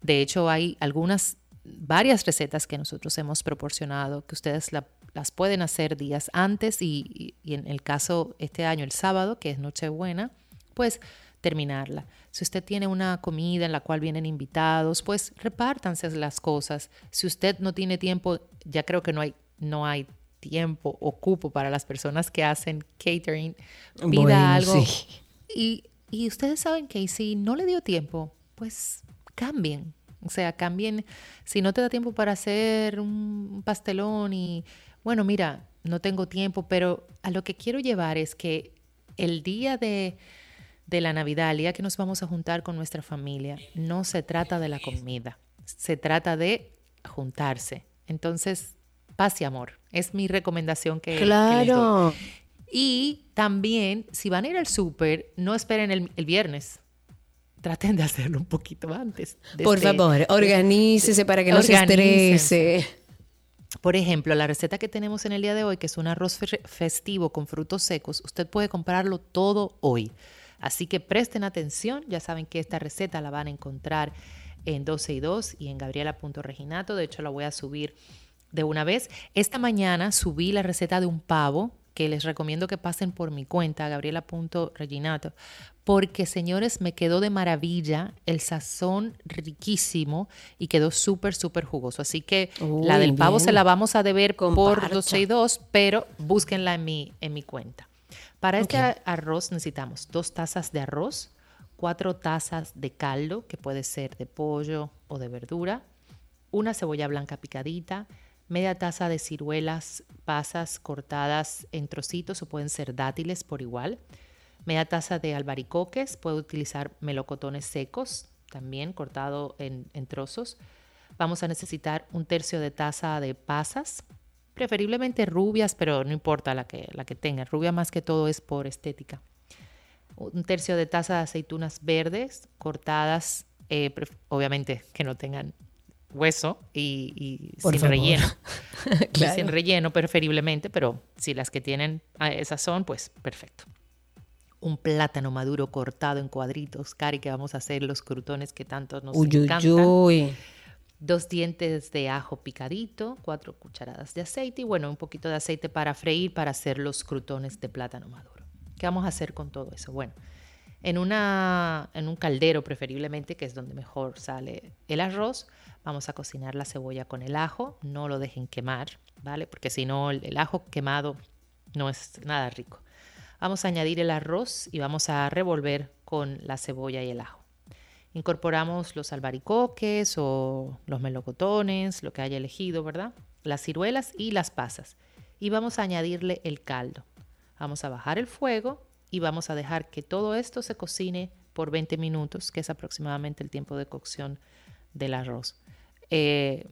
de hecho, hay algunas, varias recetas que nosotros hemos proporcionado que ustedes la- las pueden hacer días antes y, y- y en el caso este año, el sábado, que es Nochebuena, pues terminarla. Si usted tiene una comida en la cual vienen invitados, pues repártanse las cosas. Si usted no tiene tiempo, ya creo que no hay, no hay tiempo o cupo para las personas que hacen catering, pida Bueno, algo. sí. Y, y ustedes saben que si no le dio tiempo, pues cambien. O sea, cambien. Si no te da tiempo para hacer un pastelón y, bueno, mira, no tengo tiempo, pero a lo que quiero llevar es que el día de, de la Navidad, el día que nos vamos a juntar con nuestra familia, no se trata de la comida, se trata de juntarse. Entonces, paz y amor. Es mi recomendación que, que les doy. Claro. Y también, si van a ir al súper, no esperen el, el viernes. Traten de hacerlo un poquito antes. Por Desde- favor, organícese para que no se estrese. Por ejemplo, la receta que tenemos en el día de hoy, que es un arroz fe- festivo con frutos secos, usted puede comprarlo todo hoy. Así que presten atención, ya saben que esta receta la van a encontrar en 12 y 2 y en gabriela.reginato. De hecho, la voy a subir de una vez. Esta mañana subí la receta de un pavo que les recomiendo que pasen por mi cuenta, gabriela.reginato, porque señores, me quedó de maravilla, el sazón riquísimo y quedó súper, súper jugoso. Así que la del pavo bien. se la vamos a deber por Comparta. 12 y 2, pero búsquenla en mi, en mi cuenta. Para este arroz necesitamos dos tazas de arroz, cuatro tazas de caldo, que puede ser de pollo o de verdura, una cebolla blanca picadita, media taza de ciruelas, pasas cortadas en trocitos o pueden ser dátiles por igual, media taza de albaricoques, puede utilizar melocotones secos, también cortado en, trozos. Vamos a necesitar un tercio de taza de pasas, preferiblemente rubias, pero no importa la que, la que tengan. Rubia más que todo es por estética. Un tercio de taza de aceitunas verdes cortadas, eh, obviamente que no tengan hueso y, sin favor. relleno. Y. Sin relleno preferiblemente, pero si las que tienen esas son, pues perfecto. Un plátano maduro cortado en cuadritos, Cari, que vamos a hacer los crutones que tanto nos Uy, uy, encantan. uy. Dos dientes de ajo picadito, cuatro cucharadas de aceite y bueno, un poquito de aceite para freír para hacer los crutones de plátano maduro. ¿Qué vamos a hacer con todo eso? Bueno, en, una, en un caldero preferiblemente, que es donde mejor sale el arroz, vamos a cocinar la cebolla con el ajo, no lo dejen quemar, ¿vale? Porque si no, el, ajo quemado no es nada rico. Vamos a añadir el arroz y vamos a revolver con la cebolla y el ajo. Incorporamos los albaricoques o los melocotones, lo que haya elegido, ¿verdad? Las ciruelas y las pasas. Y vamos a añadirle el caldo. Vamos a bajar el fuego y vamos a dejar que todo esto se cocine por 20 minutos, que es aproximadamente el tiempo de cocción del arroz. Eh,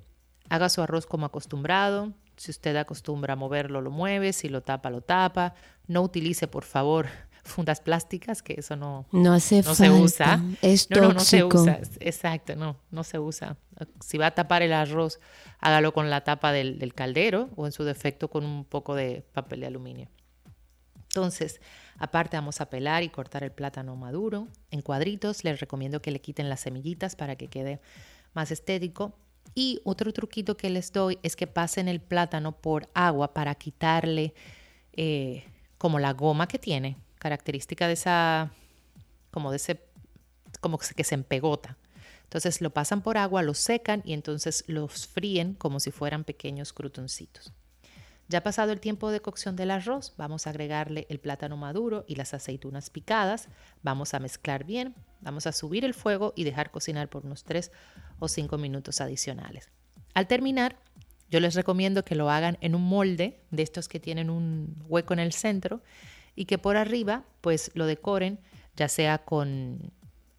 haga su arroz como acostumbrado. Si usted acostumbra a moverlo, lo mueve. Si lo tapa, lo tapa. No utilice, por favor, fundas plásticas, que eso no, No hace no se usa. Es no, no, no se usa. Exacto, no, no se usa. Si va a tapar el arroz, hágalo con la tapa del, del caldero o en su defecto con un poco de papel de aluminio. Entonces, aparte vamos a pelar y cortar el plátano maduro en cuadritos. Les recomiendo que le quiten las semillitas para que quede más estético. Y otro truquito que les doy es que pasen el plátano por agua para quitarle eh, como la goma que tiene, característica de esa, como de ese, como que se empegota. Entonces lo pasan por agua, lo secan y entonces los fríen como si fueran pequeños crutoncitos. Ya pasado el tiempo de cocción del arroz, vamos a agregarle el plátano maduro y las aceitunas picadas. Vamos a mezclar bien, vamos a subir el fuego y dejar cocinar por unos 3 o 5 minutos adicionales. Al terminar, yo les recomiendo que lo hagan en un molde de estos que tienen un hueco en el centro y que por arriba pues lo decoren ya sea con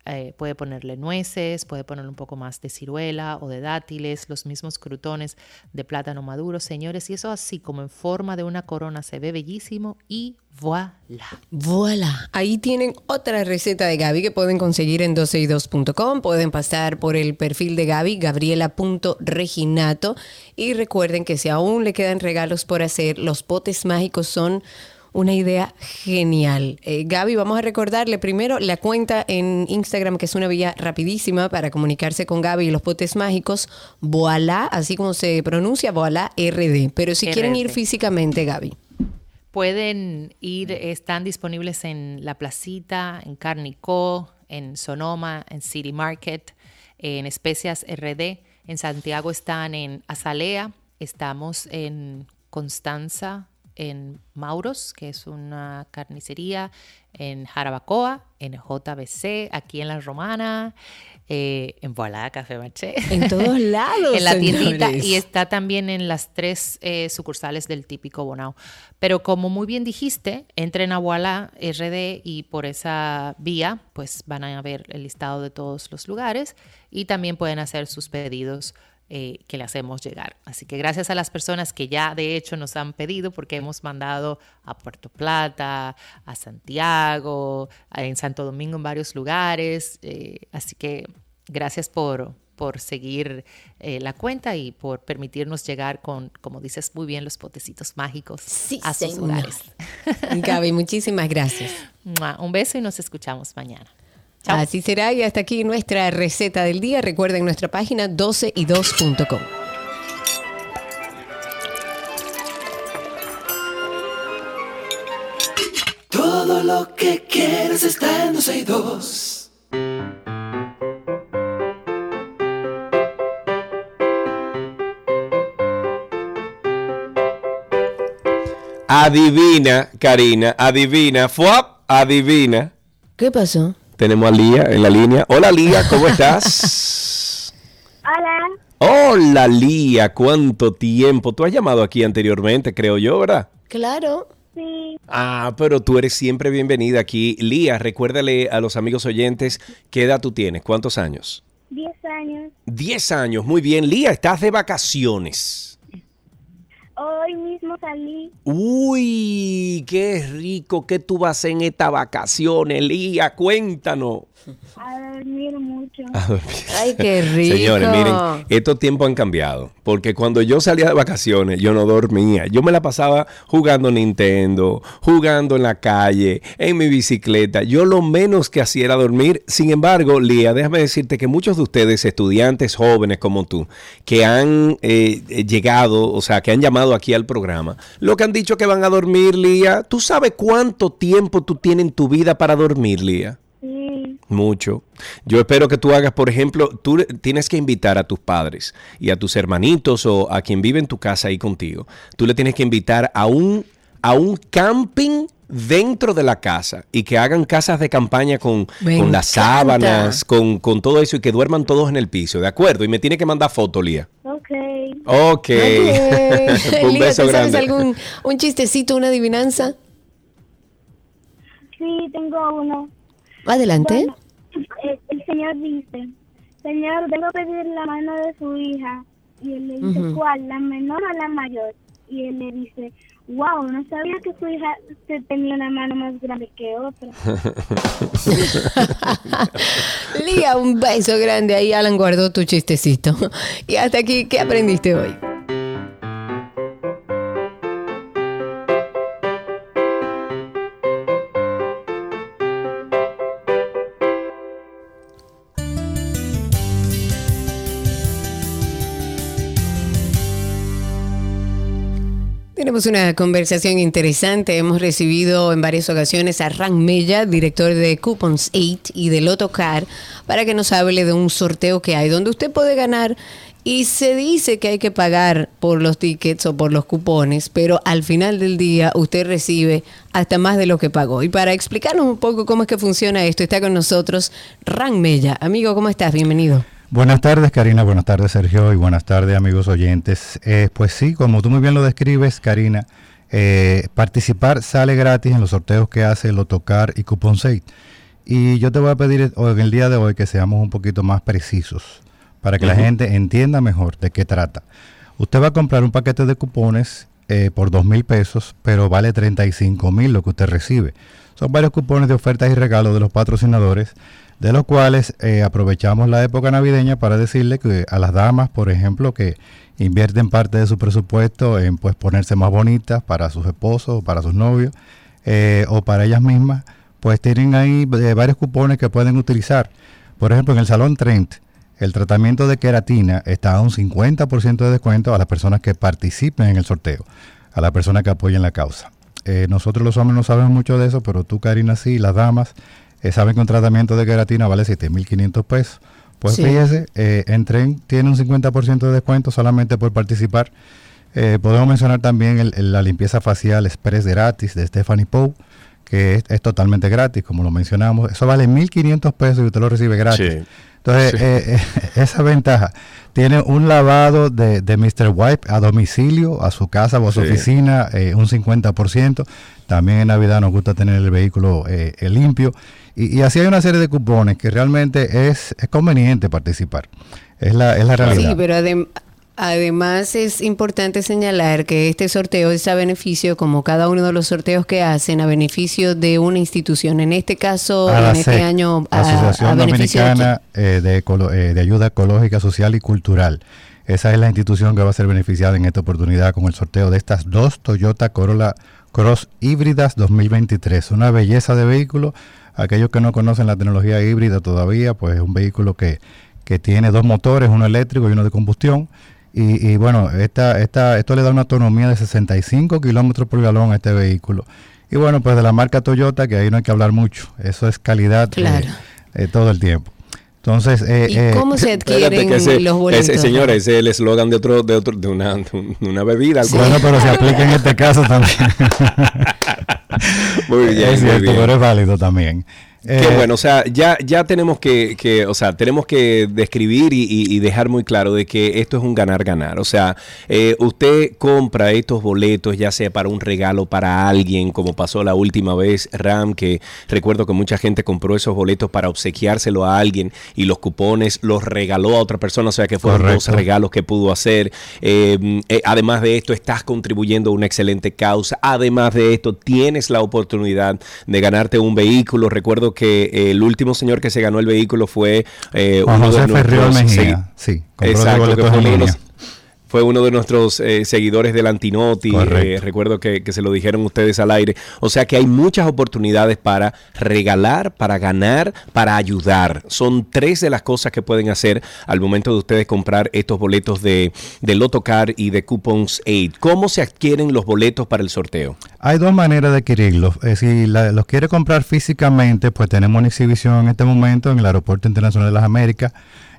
eh, puede ponerle nueces, puede ponerle un poco más de ciruela o de dátiles, los mismos crutones de plátano maduro, señores, y eso así como en forma de una corona se ve bellísimo y voilà. Voilà. Ahí tienen otra receta de Gaby que pueden conseguir en 12y2.com. Pueden pasar por el perfil de Gaby, gabriela.reginato. Y recuerden que si aún le quedan regalos por hacer, los potes mágicos son una idea genial. Eh, Gaby, vamos a recordarle primero la cuenta en Instagram, que es una vía rapidísima para comunicarse con Gaby y los potes mágicos. Voilà, así como se pronuncia, voilà RD. Pero si quieren ir físicamente, Gaby. Pueden ir, están disponibles en La Placita, en Carnicó, en Sonoma, en City Market, en Especias RD. En Santiago están en Azalea, estamos en Constanza, en Mauros, que es una carnicería, en Jarabacoa, en JBC, aquí en La Romana, eh, en Voilà, Café Maché. En todos lados, en la tiendita señores. y está también en las tres eh, sucursales del típico Bonao. Pero como muy bien dijiste, entren a Voilà RD y por esa vía pues van a ver el listado de todos los lugares y también pueden hacer sus pedidos eh, que le hacemos llegar. Así que gracias a las personas que ya de hecho nos han pedido, porque hemos mandado a Puerto Plata, a Santiago, en Santo Domingo, en varios lugares. eh, así que gracias por, por seguir eh, la cuenta y por permitirnos llegar con, como dices muy bien, los potecitos mágicos a sus señor. hogares. Gaby, muchísimas gracias. Un beso y nos escuchamos mañana. Así será y hasta aquí nuestra receta del día. Recuerden nuestra página 12y2.com. Todo lo que quieres está en 12 y 2. Adivina, Karina, adivina, fuap, adivina. ¿Qué pasó? Tenemos a Lía en la línea. Hola Lía, ¿cómo estás? Hola. Hola Lía, ¿cuánto tiempo? Tú has llamado aquí anteriormente, creo yo, ¿verdad? Claro. Sí. Ah, pero tú eres siempre bienvenida aquí. Lía, recuérdale a los amigos oyentes qué edad tú tienes, cuántos años. 10 años. Diez años, muy bien. Lía, estás de vacaciones. Hoy mismo salí. Uy, qué rico que tú vas en estas vacaciones, Lía, cuéntanos. A dormir mucho. Ay, qué rico. Señores, miren, estos tiempos han cambiado. Porque cuando yo salía de vacaciones, yo no dormía. Yo me la pasaba jugando Nintendo, jugando en la calle, en mi bicicleta. Yo lo menos que hacía era dormir. Sin embargo, Lía, déjame decirte que muchos de ustedes, estudiantes jóvenes como tú, que han eh, eh, llegado, o sea, que han llamado aquí al programa, lo que han dicho que van a dormir, Lía, ¿tú sabes cuánto tiempo tú tienes en tu vida para dormir, Lía? Sí. Mucho. Yo espero que tú hagas, por ejemplo, tú tienes que invitar a tus padres y a tus hermanitos o a quien vive en tu casa ahí contigo. Tú le tienes que invitar a un, a un camping dentro de la casa y que hagan casas de campaña con, con las sábanas, con, con todo eso y que duerman todos en el piso, ¿de acuerdo? Y me tiene que mandar foto, Lía. Ok. Ok. un beso ¿tú sabes grande. algún un chistecito, una adivinanza? Sí, tengo uno. Adelante. Bueno, el, el señor dice, señor, vengo a pedir la mano de su hija. Y él le dice. ¿cuál? ¿La menor o la mayor? Y él le dice, wow, no sabía que su hija te- tenía una mano más grande que otra. Lía, un beso grande. Ahí Alan guardó tu chistecito. Y hasta aquí, ¿qué aprendiste hoy? Tenemos una conversación interesante. Hemos recibido en varias ocasiones a Ran Mella, director de Coupons 8 y de Lotocar, para que nos hable de un sorteo que hay donde usted puede ganar y se dice que hay que pagar por los tickets o por los cupones, pero al final del día usted recibe hasta más de lo que pagó. Y para explicarnos un poco cómo es que funciona esto, está con nosotros Ran Mella. Amigo, ¿cómo estás? Bienvenido. Buenas tardes, Karina. Buenas tardes, Sergio. Y buenas tardes, amigos oyentes. Eh, pues sí, como tú muy bien lo describes, Karina, eh, participar sale gratis en los sorteos que hace Lotocar y Couponsate. Y yo te voy a pedir hoy- en el día de hoy que seamos un poquito más precisos para que la gente entienda mejor de qué trata. Usted va a comprar un paquete de cupones eh, por dos mil pesos, pero vale 35 mil lo que usted recibe. Son varios cupones de ofertas y regalos de los patrocinadores, de los cuales eh, aprovechamos la época navideña para decirle que a las damas, por ejemplo, que invierten parte de su presupuesto en pues ponerse más bonitas para sus esposos para sus novios eh, o para ellas mismas, pues tienen ahí eh, varios cupones que pueden utilizar. Por ejemplo, en el Salón Trent, el tratamiento de queratina está a un 50% de descuento a las personas que participen en el sorteo, a las personas que apoyen la causa. Nosotros los hombres no sabemos mucho de eso, pero tú, Karina, sí, las damas saben que un tratamiento de queratina vale 7.500 pesos. Pues Sí. fíjese, eh, en tren tiene un 50% de descuento solamente por participar. Eh, podemos mencionar también el- el- la limpieza facial express gratis de Stephanie Poe, que es, es totalmente gratis, como lo mencionamos. Eso vale 1.500 pesos y usted lo recibe gratis. Sí. Entonces, eh, eh, esa ventaja tiene un lavado de, de Mr. Wipe a domicilio, a su casa o a su Sí. oficina, eh, un 50%. También en Navidad nos gusta tener el vehículo eh, eh, limpio. Y, y así hay una serie de cupones que realmente es, es conveniente participar. Es la, es la realidad. Sí, pero adem- además es importante señalar que este sorteo es a beneficio, como cada uno de los sorteos que hacen, a beneficio de una institución. En este caso, en este año, a, Asociación a beneficio de Dominicana eh, de, eh, de Ayuda Ecológica, Social y Cultural. Esa es la institución que va a ser beneficiada en esta oportunidad con el sorteo de estas dos Toyota Corolla Cross híbridas 2023. Una belleza de vehículo. Aquellos que no conocen la tecnología híbrida todavía, pues es un vehículo que, que tiene dos motores, uno eléctrico y uno de combustión. Y, y bueno, esta, esta, esto le da una autonomía de 65 kilómetros por galón a este vehículo. Y bueno, pues de la marca Toyota, que ahí no hay que hablar mucho. Eso es calidad eh, Claro. eh, todo el tiempo. Entonces, eh, ¿Y eh, cómo se adquieren que ese- los boletos? ese, es el eslogan de otro, de otro, de una, de una bebida. bueno, pero se aplica en este caso también. Muy bien, es muy cierto, bien. pero es válido también. Qué Eh, bueno, o sea, ya, ya tenemos que, que, o sea, tenemos que describir y, y- y dejar muy claro de que esto es un ganar-ganar. O sea, eh, usted compra estos boletos, ya sea para un regalo para alguien, como pasó la última vez, Ram, que recuerdo que mucha gente compró esos boletos para obsequiárselo a alguien y los cupones los regaló a otra persona, o sea que fueron dos Correcto. regalos que pudo hacer. Eh, además de esto, estás contribuyendo a una excelente causa. Además de esto, tienes la oportunidad de ganarte un vehículo. Recuerdo que eh, el último señor que se ganó el vehículo fue eh, uno José de Ferriol Mejía, segui- sí, compró los Exacto, fue uno de nuestros eh, seguidores del Antinoti. Eh, recuerdo que, que se lo dijeron ustedes al aire. O sea que hay muchas oportunidades para regalar, para ganar, para ayudar. Son tres de las cosas que pueden hacer al momento de ustedes comprar estos boletos de, de Lotocar y de Coupons Aid. ¿Cómo se adquieren los boletos para el sorteo? Hay dos maneras de adquirirlos. Eh, si la- los quiere comprar físicamente, pues tenemos una exhibición en este momento en el Aeropuerto Internacional de las Américas.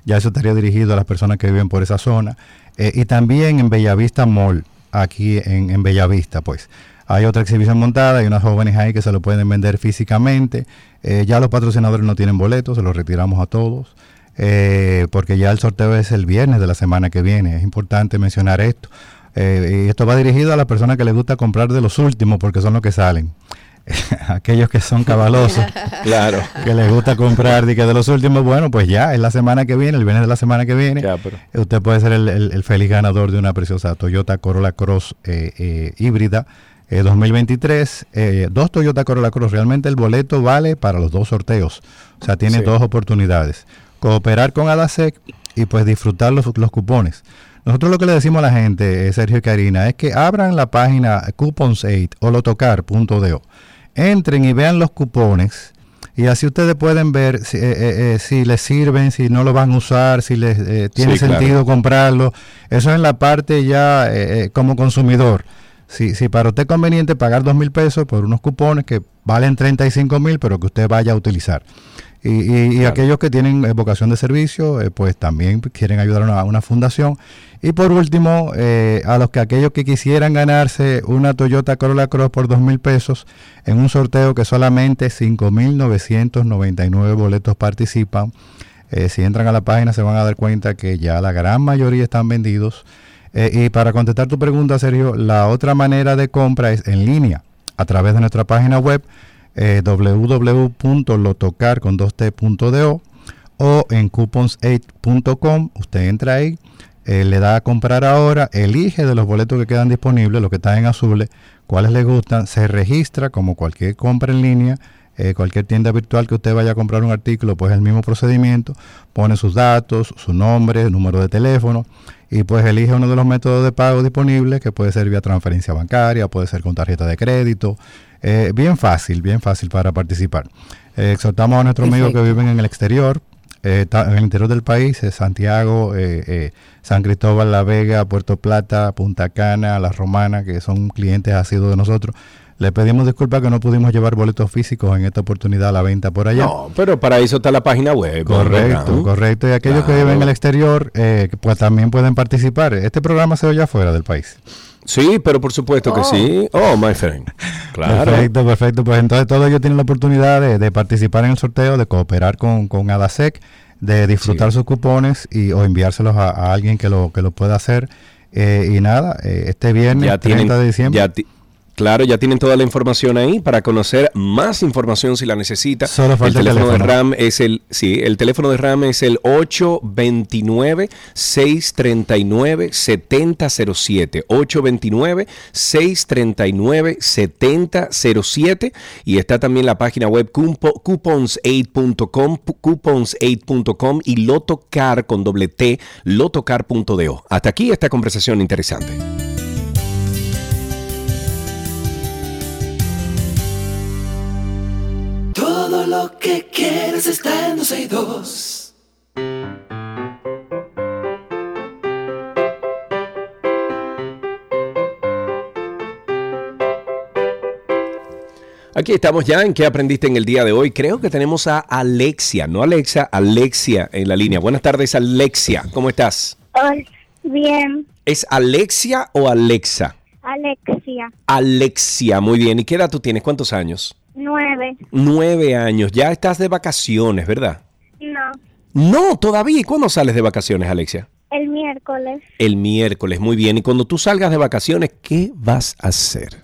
Ya eso estaría dirigido a las personas que viven por esa zona. Eh, y también en Bellavista Mall, aquí en, en Bellavista, pues. Hay otra exhibición montada, hay unas jóvenes ahí que se lo pueden vender físicamente. Eh, ya los patrocinadores no tienen boletos, se los retiramos a todos. eh, porque ya el sorteo es el viernes de la semana que viene. Es importante mencionar esto. Y esto va dirigido a las personas que les gusta comprar de los últimos porque son los que salen. Aquellos que son cabalosos, Claro. que les gusta comprar de, que de los últimos, bueno, pues ya es la semana que viene, el viernes de la semana que viene. Ya, pero- Usted puede ser el, el- el feliz ganador de una preciosa Toyota Corolla Cross eh, eh, híbrida eh, 2023. Eh, dos Toyota Corolla Cross. Realmente el boleto vale para los dos sorteos. O sea, tiene Sí. dos oportunidades. Cooperar con ADASEC y pues disfrutar los, los cupones. Nosotros lo que le decimos a la gente, eh, Sergio y Karina, es que abran la página Coupons8 o lotocar.do. Entren y vean los cupones y así ustedes pueden ver si, eh, eh, eh, si les sirven, si no lo van a usar, si les eh, tiene Sí, claro. sentido comprarlo. Eso en la parte ya como consumidor. Si, si para usted es conveniente pagar dos mil pesos por unos cupones que valen 35 mil, pero que usted vaya a utilizar. Y, y- y aquellos que tienen eh, vocación de servicio, eh, pues también quieren ayudar a una, fundación. Y por último, eh, a los que aquellos que quisieran ganarse una Toyota Corolla Cross por dos mil pesos en un sorteo que solamente 5.999 boletos participan. Eh, si entran a la página se van a dar cuenta que ya la gran mayoría están vendidos. Y para contestar tu pregunta, Sergio, la otra manera de compra es en línea, a través de nuestra página web eh, www.lotocar.do o en coupons8.com. Usted entra ahí, eh, le da a comprar ahora, elige de los boletos que quedan disponibles, los que están en azules, cuáles le gustan, se registra como cualquier compra en línea. eh, cualquier tienda virtual que usted vaya a comprar un artículo, pues el mismo procedimiento, pone sus datos, su nombre, número de teléfono y pues elige uno de los métodos de pago disponibles que puede ser vía transferencia bancaria, puede ser con tarjeta de crédito. Eh, bien fácil, bien fácil para participar. Eh, exhortamos a nuestros amigos que viven en el exterior, eh, en el interior del país, eh, Santiago, eh, eh, San Cristóbal, La Vega, Puerto Plata, Punta Cana, La Romana, que son clientes asiduos de nosotros. Le pedimos disculpas que no pudimos llevar boletos físicos en esta oportunidad a la venta por allá. No, pero para eso está la página web. Correcto, correcto. Y aquellos que viven en el exterior, eh, pues también pueden participar. Este programa se oye afuera del país. Sí, pero por supuesto que sí. Oh, my friend. Claro. Perfecto, perfecto. Pues entonces todos ellos tienen la oportunidad de, de participar en el sorteo, de cooperar con, con ADASEC. de disfrutar sus cupones y, o enviárselos a, a alguien que lo, que lo pueda hacer. Eh, y nada, eh, este viernes, Ya 30 tienen, de diciembre. ya claro, ya tienen toda la información ahí para conocer más información si la necesita. Solo el falta el teléfono de. RAM es el sí, el teléfono de RAM es el 829 639 7007. 829 639 7007 y está también la página web cupo- coupons8.com, pu- coupons8.com y lotocar con doble T, lotocar.do. Hasta aquí esta conversación interesante. Todo lo que quieres está en 262. Aquí estamos ya en qué aprendiste en el día de hoy. Creo que tenemos a Alexia, no Alexa, Alexia en la línea. Buenas tardes, Alexia. ¿Cómo estás? Hola, bien, ¿Es Alexia o Alexa? Alexia, Alexia, muy bien. ¿Y qué edad tú tienes? ¿Cuántos años? Nueve. Nueve años. Ya estás de vacaciones, ¿verdad? No, No, todavía. ¿Y cuándo sales de vacaciones, Alexia? el miércoles. El miércoles, muy bien. Y cuando tú salgas de vacaciones, ¿qué vas a hacer?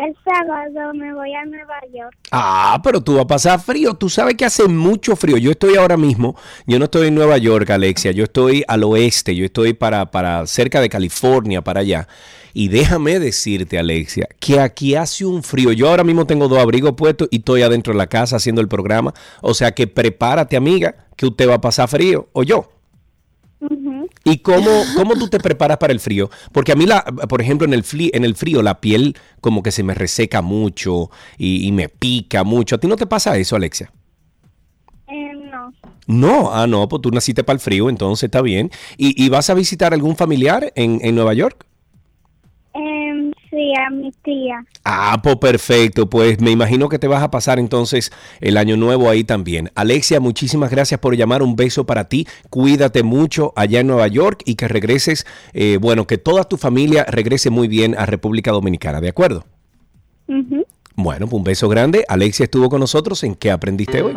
El sábado me voy a Nueva York. Ah, pero tú vas a pasar frío. Tú sabes que hace mucho frío. Yo estoy ahora mismo, yo no estoy en Nueva York, Alexia. Yo estoy al oeste. Yo estoy para, para cerca de California, para allá. Y déjame decirte, Alexia, que aquí hace un frío. Yo ahora mismo tengo dos abrigos puestos y estoy adentro de la casa haciendo el programa. O sea que prepárate, amiga, que usted va a pasar frío. O yo. ¿Y cómo, cómo tú te preparas para el frío? Porque a mí, la, por ejemplo, en el, fli- en el frío la piel como que se me reseca mucho y, y me pica mucho. ¿A ti no te pasa eso, Alexia? Em, no, No, ah, no, pues tú naciste para el frío, entonces está bien. ¿Y, y vas a visitar algún familiar en, en Nueva York? Mi tía. Ah, pues perfecto, pues me imagino que te vas a pasar entonces el año nuevo ahí también. Alexia, muchísimas gracias por llamar, un beso para ti, cuídate mucho allá en Nueva York y que regreses, eh, bueno, que toda tu familia regrese muy bien a República Dominicana, ¿de acuerdo? Bueno, pues un beso grande. Alexia estuvo con nosotros en ¿Qué aprendiste hoy?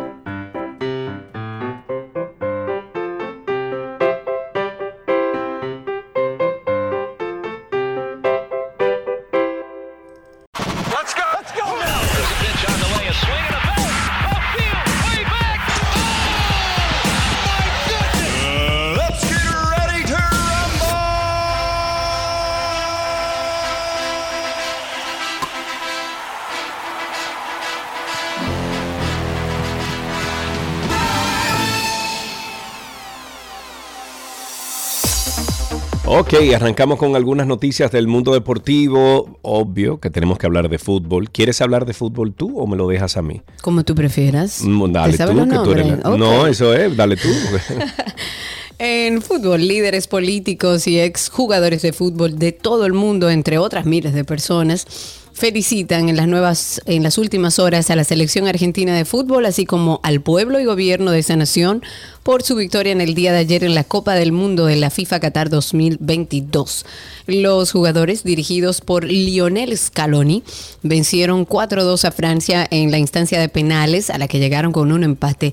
Ok, arrancamos con algunas noticias del mundo deportivo. Obvio que tenemos que hablar de fútbol. ¿Quieres hablar de fútbol tú o me lo dejas a mí? Como tú prefieras. Mm, Dale ¿Te tú, que tú eres la-. No, eso es, dale tú. En fútbol, líderes políticos y exjugadores de fútbol de todo el mundo, entre otras miles de personas, felicitan en las nuevas, en las últimas horas a la selección argentina de fútbol, así como al pueblo y gobierno de esa nación por su victoria en el día de ayer en la Copa del Mundo de la FIFA Qatar 2022. Los jugadores dirigidos por Lionel Scaloni vencieron 4-2 a Francia en la instancia de penales a la que llegaron con un empate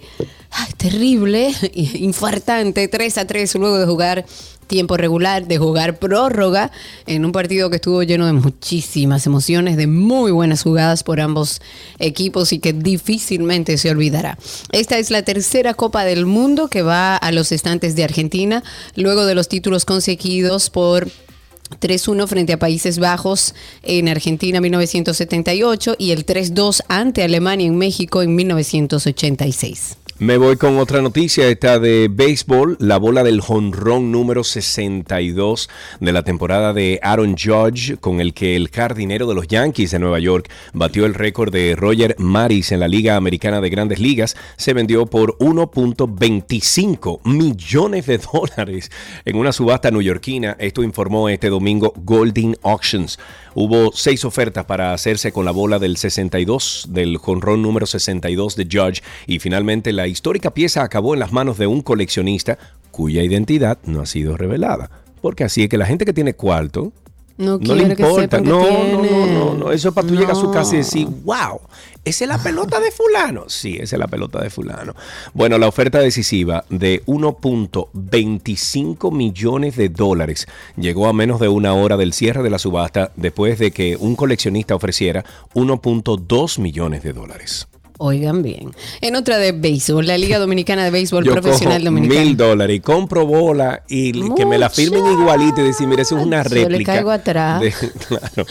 terrible, infartante, 3 a 3 luego de jugar tiempo regular, de jugar prórroga en un partido que estuvo lleno de muchísimas emociones, de muy buenas jugadas por ambos equipos y que difícilmente se olvidará. Esta es la tercera Copa del Mundo que va a los estantes de Argentina, luego de los títulos conseguidos por 3-1 frente a Países Bajos en Argentina en 1978 y el 3-2 ante Alemania en México en 1986. Me voy con otra noticia, esta de béisbol, la bola del jonrón número 62 de la temporada de Aaron Judge, con el que el jardinero de los Yankees de Nueva York batió el récord de Roger Maris en la Liga Americana de Grandes Ligas, se vendió por 1.25 millones de dólares en una subasta neoyorquina. Esto informó este domingo Golden Auctions. Hubo seis ofertas para hacerse con la bola del 62, del jonrón número 62 de Judge, y finalmente la histórica pieza acabó en las manos de un coleccionista cuya identidad no ha sido revelada. Porque así es que la gente que tiene cuarto No No le que importa. que No, no, no, no, no. Eso es para tú llegar a su casa y No. decir, wow, ¿esa es la pelota de fulano? Sí, esa es la pelota de fulano. Bueno, la oferta decisiva de 1.25 millones de dólares llegó a menos de una hora del cierre de la subasta después de que un coleccionista ofreciera 1.2 millones de dólares. Oigan bien. En otra de béisbol, la Liga Dominicana de Béisbol Yo Profesional cojo Dominicana. mil dólares y compro bola y que me la firmen igualito y decir, mira, eso es una Yo le réplica. caigo atrás. de- claro.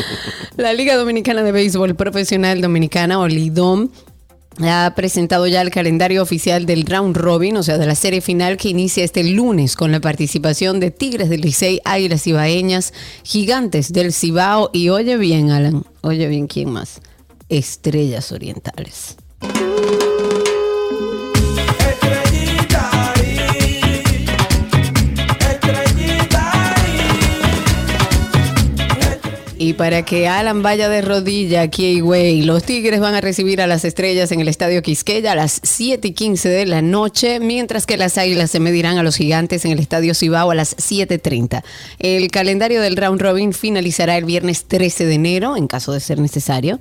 La Liga Dominicana de Béisbol Profesional Dominicana, o LIDOM, ha presentado ya el calendario oficial del round robin, o sea, de la serie final que inicia este lunes con la participación de Tigres del Licey, Águilas Ibaeñas, Gigantes del Cibao y oye bien, Alan, oye bien, ¿quién más? Estrellas Orientales. Y para que Alan vaya de rodilla aquí los Tigres van a recibir a las estrellas en el Estadio Quisqueya a las 7 y 15 de la noche, mientras que las águilas se medirán a los gigantes en el Estadio Cibao a las 7.30. El calendario del Round Robin finalizará el viernes 13 de enero, en caso de ser necesario.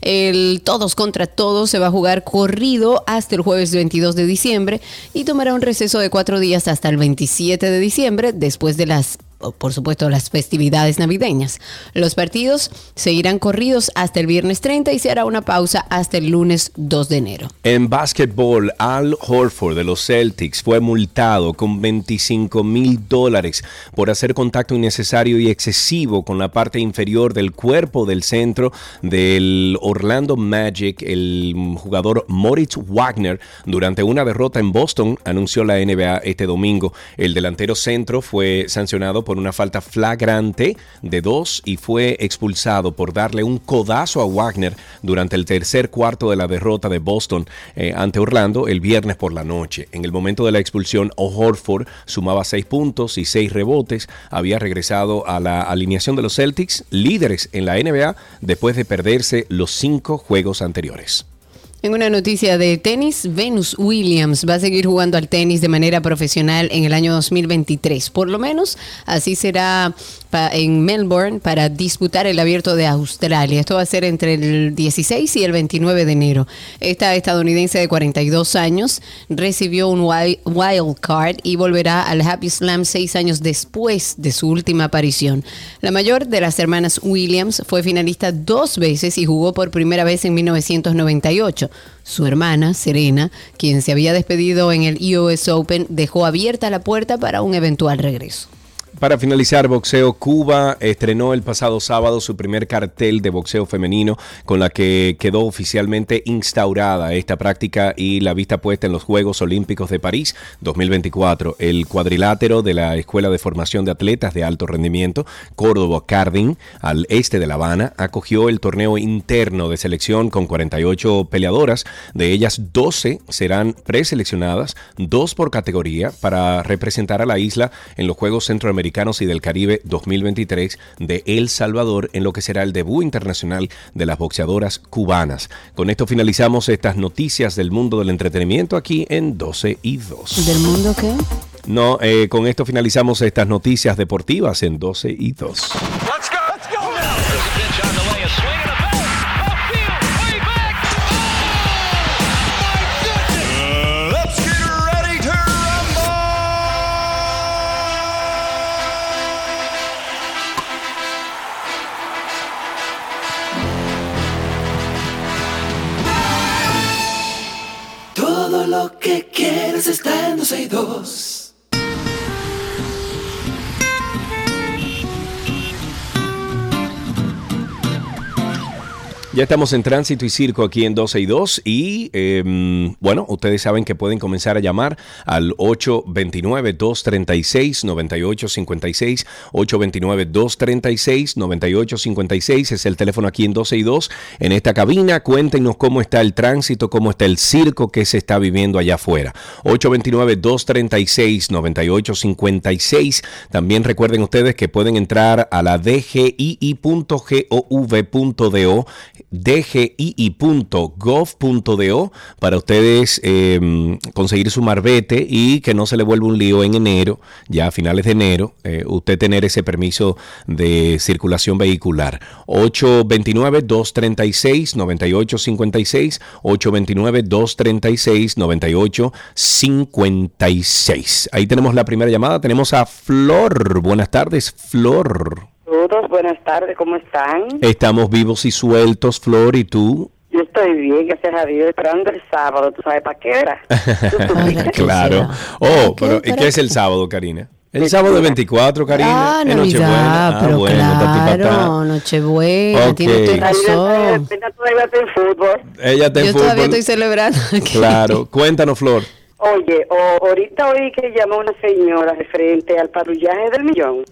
El todos contra todos se va a jugar corrido hasta el jueves 22 de diciembre y tomará un receso de cuatro días hasta el 27 de diciembre, después de las por supuesto, las festividades navideñas. Los partidos seguirán corridos hasta el viernes 30 y se hará una pausa hasta el lunes 2 de enero. En básquetbol, Al Horford de los Celtics fue multado con 25 mil dólares por hacer contacto innecesario y excesivo con la parte inferior del cuerpo del centro del Orlando Magic, el jugador Moritz Wagner, durante una derrota en Boston, anunció la NBA este domingo. El delantero centro fue sancionado por una falta flagrante de dos y fue expulsado por darle un codazo a Wagner durante el tercer cuarto de la derrota de Boston eh, ante Orlando el viernes por la noche. En el momento de la expulsión, O'Horford sumaba seis puntos y seis rebotes. Había regresado a la alineación de los Celtics, líderes en la NBA, después de perderse los cinco juegos anteriores. En una noticia de tenis, Venus Williams va a seguir jugando al tenis de manera profesional en el año 2023. Por lo menos así será en Melbourne para disputar el abierto de Australia. Esto va a ser entre el 16 y el 29 de enero. Esta estadounidense de 42 años recibió un wi- wild card y volverá al Happy Slam seis años después de su última aparición. La mayor de las hermanas Williams fue finalista dos veces y jugó por primera vez en 1998. Su hermana, Serena, quien se había despedido en el US Open, dejó abierta la puerta para un eventual regreso. Para finalizar, boxeo Cuba estrenó el pasado sábado su primer cartel de boxeo femenino con la que quedó oficialmente instaurada esta práctica y la vista puesta en los Juegos Olímpicos de París 2024. El cuadrilátero de la Escuela de Formación de Atletas de Alto Rendimiento, Córdoba Carding, al este de La Habana, acogió el torneo interno de selección con 48 peleadoras. De ellas, 12 serán preseleccionadas, dos por categoría, para representar a la isla en los Juegos Centroamericanos y del Caribe 2023 de El Salvador en lo que será el debut internacional de las boxeadoras cubanas. Con esto finalizamos estas noticias del mundo del entretenimiento aquí en 12 y 2. ¿Del mundo qué? No, eh, con esto finalizamos estas noticias deportivas en 12 y 2. En Ya estamos en tránsito y circo aquí en 12 y 2 y eh, bueno, ustedes saben que pueden comenzar a llamar al 829-236-9856, 829-236-9856 es el teléfono aquí en 12 y 2 en esta cabina. Cuéntenos cómo está el tránsito, cómo está el circo que se está viviendo allá afuera. 829-236-9856. También recuerden ustedes que pueden entrar a la dgii.gov.do dgii.gov.do para ustedes eh, conseguir su marbete y que no se le vuelva un lío en enero, ya a finales de enero, eh, usted tener ese permiso de circulación vehicular. 829-236-9856, 829-236-9856. Ahí tenemos la primera llamada, tenemos a Flor. Buenas tardes, Flor. Saludos, buenas tardes, ¿cómo están? Estamos vivos y sueltos, Flor, ¿y tú? Yo estoy bien, gracias a Dios, esperando el sábado, ¿tú sabes para qué era? claro. Oh, pero ¿y qué es el sábado, Karina? El sábado de 24, Karina. Ah, es Navidad, Nochebuena. Ah, pero bueno, tati, claro. Nochebuena, Ok. tiene usted razón. Ella todavía está en fútbol. Ella está en Yo todavía fútbol. estoy celebrando. aquí. Claro. Cuéntanos, Flor. Oye, o- ahorita oí que llamó una señora referente al patrullaje del millón.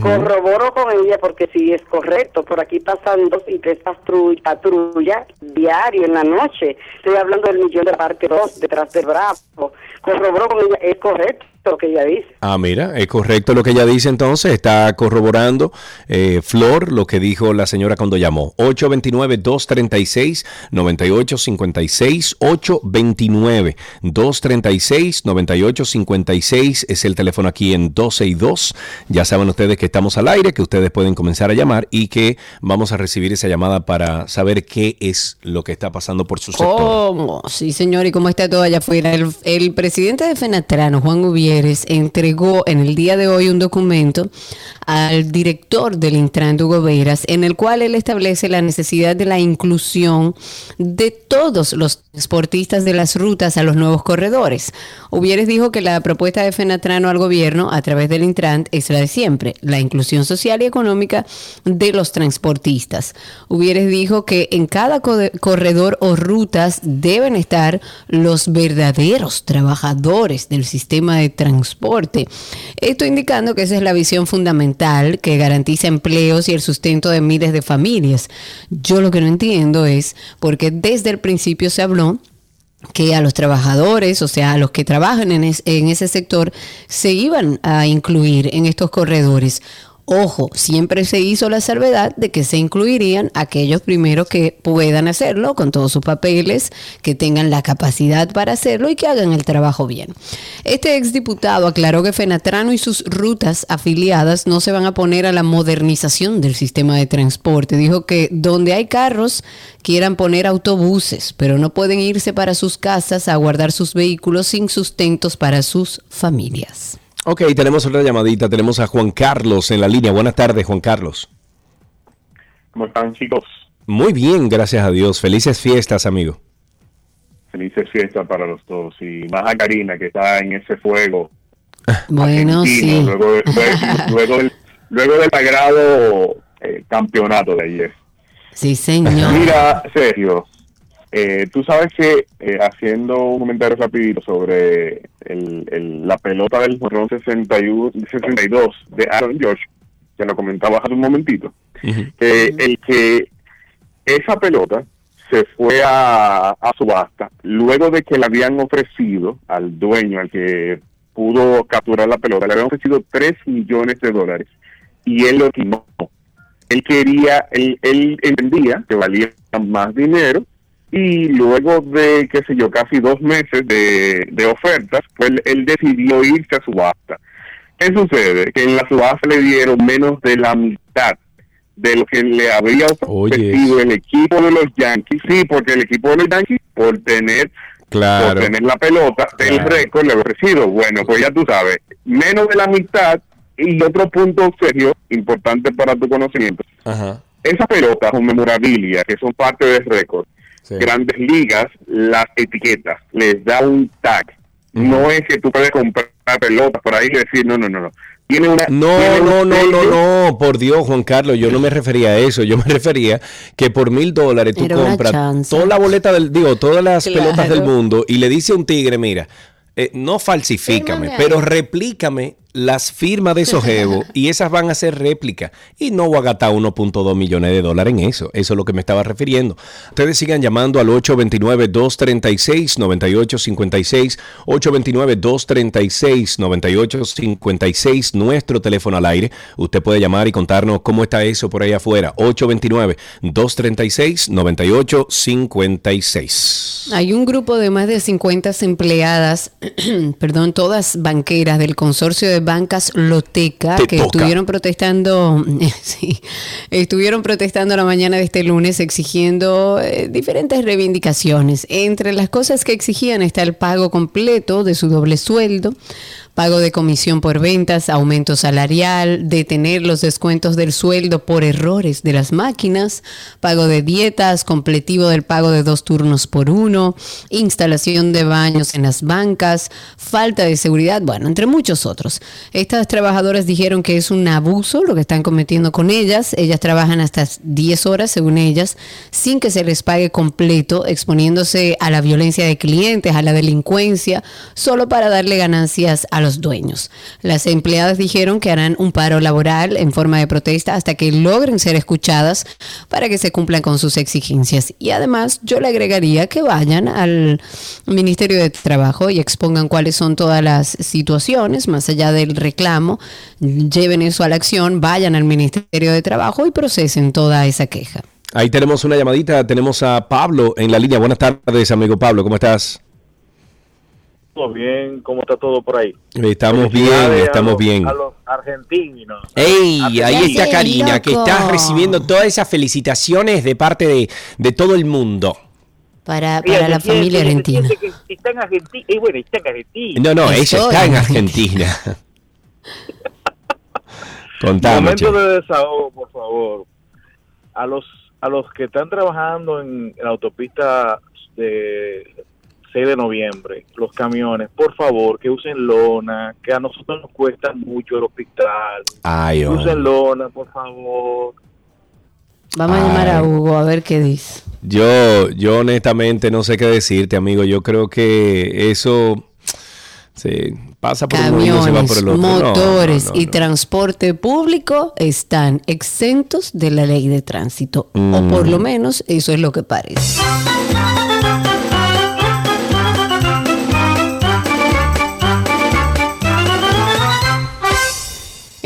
Corroboro con ella porque sí es correcto. Por aquí pasan dos y tres patru- patrullas diario en la noche. Estoy hablando del millón de parte 2, detrás de Bravo. Corroboro con ella, es correcto lo que ella dice. Ah, mira, es correcto lo que ella dice entonces. Está corroborando eh, Flor lo que dijo la señora cuando llamó. 829-236-9856. 829-236-9856 es el teléfono aquí en 12 y 2. Ya saben ustedes que estamos al aire, que ustedes pueden comenzar a llamar y que vamos a recibir esa llamada para saber qué es lo que está pasando por su sector. ¿Cómo? Sí, señor, y cómo está todo allá afuera. El, el presidente de Fenatrano, Juan Entregó en el día de hoy un documento al director del Intran, Hugo Veras, en el cual él establece la necesidad de la inclusión de todos los transportistas de las rutas a los nuevos corredores. Hubieres dijo que la propuesta de Fenatrano al gobierno a través del Intran es la de siempre, la inclusión social y económica de los transportistas. Hubieres dijo que en cada co- corredor o rutas deben estar los verdaderos trabajadores del sistema de transporte. Esto indicando que esa es la visión fundamental que garantiza empleos y el sustento de miles de familias. Yo lo que no entiendo es porque desde el principio se habló que a los trabajadores, o sea, a los que trabajan en, en ese sector, se iban a incluir en estos corredores. Ojo, siempre se hizo la salvedad de que se incluirían aquellos primeros que puedan hacerlo con todos sus papeles, que tengan la capacidad para hacerlo y que hagan el trabajo bien. Este exdiputado aclaró que Fenatrano y sus rutas afiliadas no se van a poner a la modernización del sistema de transporte. Dijo que donde hay carros quieran poner autobuses, pero no pueden irse para sus casas a guardar sus vehículos sin sustentos para sus familias. Ok, tenemos otra llamadita. Tenemos a Juan Carlos en la línea. Buenas tardes, Juan Carlos. ¿Cómo están, chicos? Muy bien, gracias a Dios. Felices fiestas, amigo. Felices fiestas para los dos. Y más a Karina, que está en ese fuego. Bueno, argentino, sí. Luego, de- luego, luego del, luego del sagrado eh, campeonato de ayer. Sí, señor. Mira, Sergio, eh, tú sabes que eh, haciendo un comentario rapidito sobre el, el- la pelota del jorrón 61, 62 de Aaron Josh, que lo comentabas hace un momentito, eh, el que esa pelota se fue a, a subasta luego de que le habían ofrecido al dueño, al que pudo capturar la pelota, le habían ofrecido 3 millones de dólares y él lo estimó. Él quería, él, él entendía que valía más dinero y luego de, qué sé yo, casi dos meses de, de ofertas, pues él, él decidió irse a subasta. ¿Qué sucede? Que en la subasta le dieron menos de la mitad de lo que le había ofrecido el equipo de los Yankees. Sí, porque el equipo de los Yankees, por tener, Claro. por tener la pelota, el récord le había ofrecido. Bueno, pues ya tú sabes, menos de la mitad. Y otro punto serio, importante para tu conocimiento, Ajá. esas pelotas o memorabilia que son parte del récord, grandes ligas las etiquetas, les da un tag. No es que tú puedes comprar pelotas por ahí y decir, no, no, no, no. Tiene una, No, tiene un no, no, no, no, por Dios, Juan Carlos, yo no me refería a eso, yo me refería que por mil dólares tú Era compras toda la boleta del, digo, todas las Claro. pelotas del mundo y le dice a un tigre, mira, eh, no falsifícame, pero replícame las firmas de esos jevos y esas van a ser réplicas. Y no voy a gastar 1.2 millones de dólares en eso. Eso es lo que me estaba refiriendo. Ustedes sigan llamando al 829-236-9856. 829-236-9856. Nuestro teléfono al aire. Usted puede llamar y contarnos cómo está eso por ahí afuera. 829-236-9856. Hay un grupo de más de 50 empleadas, perdón, todas banqueras del consorcio de bancas Loteca Te que toca. estuvieron protestando, sí, estuvieron protestando la mañana de este lunes exigiendo eh, diferentes reivindicaciones. Entre las cosas que exigían está el pago completo de su doble sueldo, pago de comisión por ventas, aumento salarial, detener los descuentos del sueldo por errores de las máquinas, pago de dietas, completivo del pago de dos turnos por uno, instalación de baños en las bancas, falta de seguridad, bueno, entre muchos otros. Estas trabajadoras dijeron que es un abuso lo que están cometiendo con ellas. Ellas trabajan hasta 10 horas, según ellas, sin que se les pague completo, exponiéndose a la violencia de clientes, a la delincuencia, solo para darle ganancias a los dueños. Las empleadas dijeron que harán un paro laboral en forma de protesta hasta que logren ser escuchadas para que se cumplan con sus exigencias. Y además, yo le agregaría que vayan al Ministerio de Trabajo y expongan cuáles son todas las situaciones, más allá del reclamo, lleven eso a la acción, vayan al Ministerio de Trabajo y procesen toda esa queja. Ahí tenemos una llamadita. Tenemos a Pablo en la línea. Buenas tardes, amigo Pablo. ¿Cómo estás? Todo bien, ¿cómo está todo por ahí? Estamos bien, Felicidades a estamos los- bien. A los argentinos. ¡Ey! Ahí está Karina, que está recibiendo todas esas felicitaciones de parte de, de todo el mundo. Para, para la siente- familia siente argentina. que está en Argentina. Y bueno, está en Argentina. No, no, ella está en Argentina. Contame, Momento che. de desahogo, por favor. A los a los que están trabajando en, la autopista de 6 de noviembre, los camiones, por favor, que usen lona, que a nosotros nos cuesta mucho el hospital. Ay, Que hombre. usen lona, por favor. Vamos a llamar a Hugo a ver qué dice. Yo, yo honestamente no sé qué decirte, amigo. Yo creo que eso se pasa por un oído y se va Camiones, por el otro. No, motores no, no, y no. transporte público están exentos de la ley de tránsito. O Mm. por lo menos eso es lo que parece.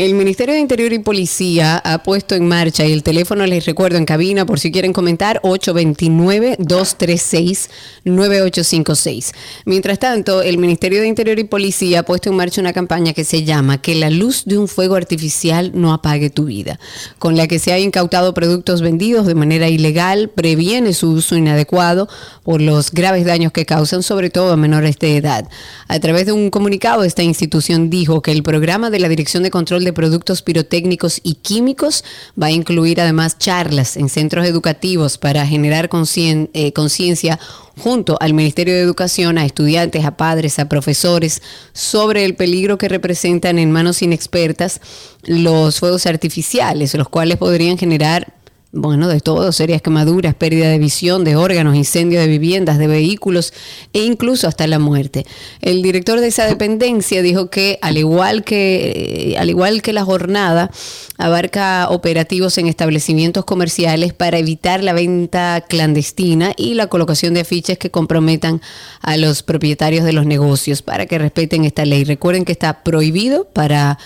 El Ministerio de Interior y Policía ha puesto en marcha, y el teléfono les recuerdo en cabina por si quieren comentar, 829-236-9856. Mientras tanto, el Ministerio de Interior y Policía ha puesto en marcha una campaña que se llama Que la luz de un fuego artificial no apague tu vida, con la que se ha incautado productos vendidos de manera ilegal, previene su uso inadecuado por los graves daños que causan, sobre todo a menores de edad. A través de un comunicado, esta institución dijo que el programa de la Dirección de Control de Productos Pirotécnicos y Químicos. Va a incluir además charlas en centros educativos para generar eh, conciencia junto al Ministerio de Educación, a estudiantes, a padres, a profesores, sobre el peligro que representan en manos inexpertas los fuegos artificiales, los cuales podrían generar bueno, de todo, serias quemaduras, pérdida de visión, de órganos, incendio de viviendas, de vehículos e incluso hasta la muerte. El director de esa dependencia dijo que al igual que eh, al igual que la jornada abarca operativos en establecimientos comerciales para evitar la venta clandestina y la colocación de afiches que comprometan a los propietarios de los negocios para que respeten esta ley. Recuerden que está prohibido para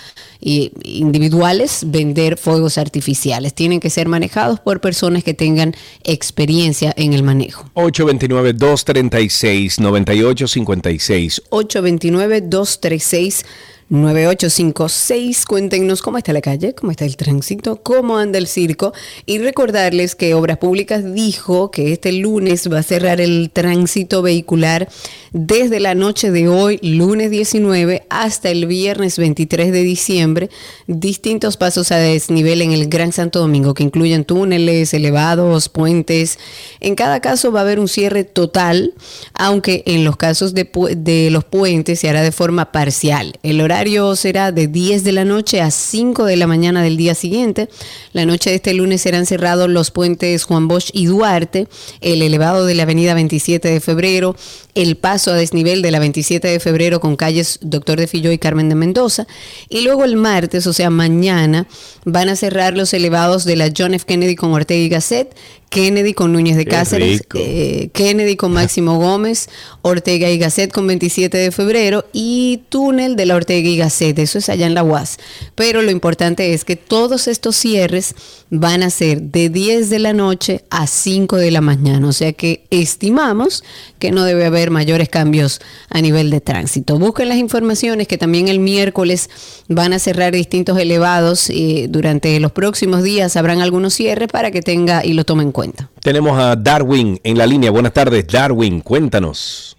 y individuales vender fuegos artificiales. Tienen que ser manejados por personas que tengan experiencia en el manejo. 829-236-9856. 829-236. 9856, cuéntenos cómo está la calle, cómo está el tránsito, cómo anda el circo y recordarles que Obras Públicas dijo que este lunes va a cerrar el tránsito vehicular desde la noche de hoy, lunes 19, hasta el viernes 23 de diciembre, distintos pasos a desnivel en el Gran Santo Domingo que incluyen túneles, elevados, puentes. En cada caso va a haber un cierre total, aunque en los casos de, los puentes se hará de forma parcial. El horario horario será de 10 de la noche a 5 de la mañana del día siguiente. La noche de este lunes serán cerrados los puentes Juan Bosch y Duarte, el elevado de la avenida 27 de febrero, el paso a desnivel de la 27 de febrero con calles Doctor de Filló y Carmen de Mendoza. Y luego el martes, o sea, mañana, van a cerrar los elevados de la John F. Kennedy con Ortega y Gasset, Kennedy con Núñez de Qué Cáceres, eh, Kennedy con Máximo Gómez, Ortega y Gasset con 27 de febrero y túnel de la Ortega y Gasset, eso es allá en la UAS. Pero lo importante es que todos estos cierres van a ser de 10 de la noche a 5 de la mañana, o sea que estimamos que no debe haber mayores cambios a nivel de tránsito. Busquen las informaciones que también el miércoles van a cerrar distintos elevados y durante los próximos días habrán algunos cierres para que tenga y lo tome en cuenta. Tenemos a Darwin en la línea. Buenas tardes, Darwin, cuéntanos.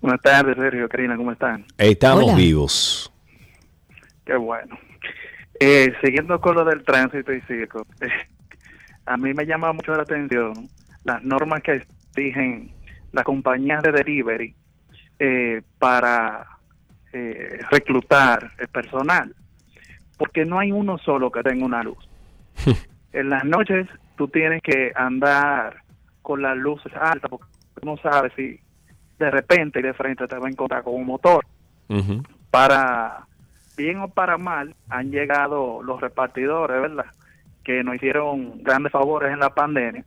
Buenas tardes, Sergio, Karina, ¿cómo están? Estamos Hola. vivos. Qué bueno. Eh, siguiendo con lo del tránsito y circo, a mí me llama mucho la atención las normas que exigen las compañías de delivery eh, para eh, reclutar el personal, porque no hay uno solo que tenga una luz. en las noches tú tienes que andar con las luces altas porque no sabes si de repente y de frente te va a encontrar con un motor. Para bien o para mal han llegado los repartidores, ¿verdad? Que nos hicieron grandes favores en la pandemia,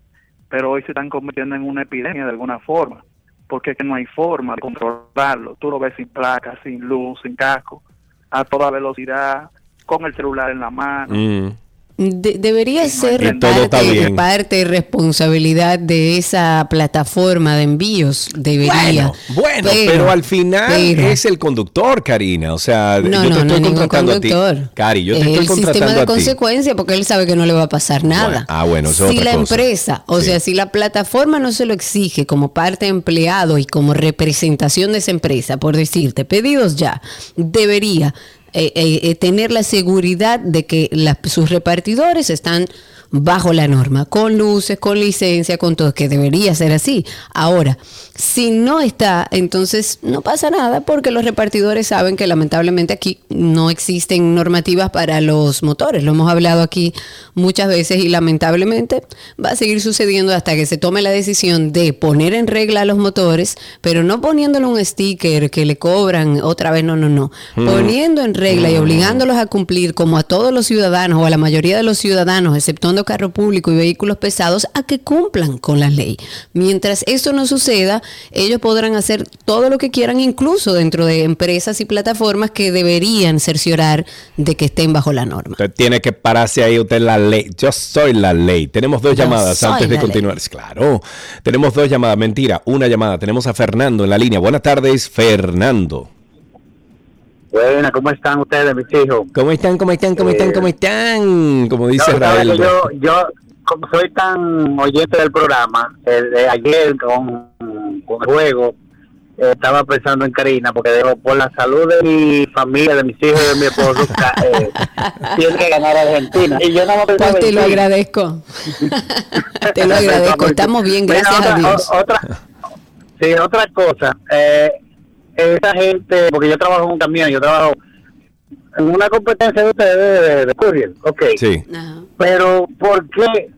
pero hoy se están convirtiendo en una epidemia de alguna forma, porque es que no hay forma de controlarlo. Tú lo ves sin placa, sin luz, sin casco, a toda velocidad, con el celular en la mano. Mm. De- debería ser parte, parte y responsabilidad de esa plataforma de envíos. Debería. Bueno, pero, al final pero- es el conductor, Karina. O sea, No, yo te no, no, estoy ningún contratando a ti. conductor. Cari, yo te el estoy sistema contratando de a ti. consecuencia porque él sabe que no le va a pasar nada. Bueno, ah, bueno, eso es si otra la cosa. empresa, o Sí. sea, si la plataforma no se lo exige como parte empleado y como representación de esa empresa, por decirte, pedidos ya, debería eh, eh, eh, tener la seguridad de que sus repartidores están bajo la norma, con luces, con licencia, con todo, que debería ser así. Ahora, si no está, entonces no pasa nada porque los repartidores saben que lamentablemente aquí no existen normativas para los motores. Lo hemos hablado aquí muchas veces y lamentablemente va a seguir sucediendo hasta que se tome la decisión de poner en regla a los motores, pero no poniéndole un sticker que le cobran otra vez, no, no, no. Mm. Poniendo en regla y obligándolos a cumplir como a todos los ciudadanos o a la mayoría de los ciudadanos, exceptuando carro público y vehículos pesados, a que cumplan con la ley. Mientras esto no suceda, ellos podrán hacer todo lo que quieran, incluso dentro de empresas y plataformas que deberían cerciorar de que estén bajo la norma. Usted tiene que pararse ahí, usted es la ley. Yo soy la ley. Tenemos dos Yo llamadas antes de continuar. Claro. Tenemos dos llamadas. Mentira, una llamada. Tenemos a Fernando en la línea. Buenas tardes, Fernando. Buena, ¿cómo están ustedes, mis hijos? ¿Cómo están? ¿Cómo están? ¿Cómo están? ¿Cómo están? Como dice No, que yo, yo, como soy tan oyente del programa, el de ayer con, con el juego, eh, estaba pensando en Karina, porque digo, por la salud de mi familia, de mis hijos y de mi esposo, eh, tiene que ganar Argentina. Y yo no me pensaba Pues te lo agradezco. te lo agradezco. Estamos bien, Mira, gracias otra, a Dios. o- otra, sí, otra cosa. Eh, esa gente, porque yo trabajo en un camión, yo trabajo en una competencia de ustedes de, de courier, ok. Sí. Pero, ¿por qué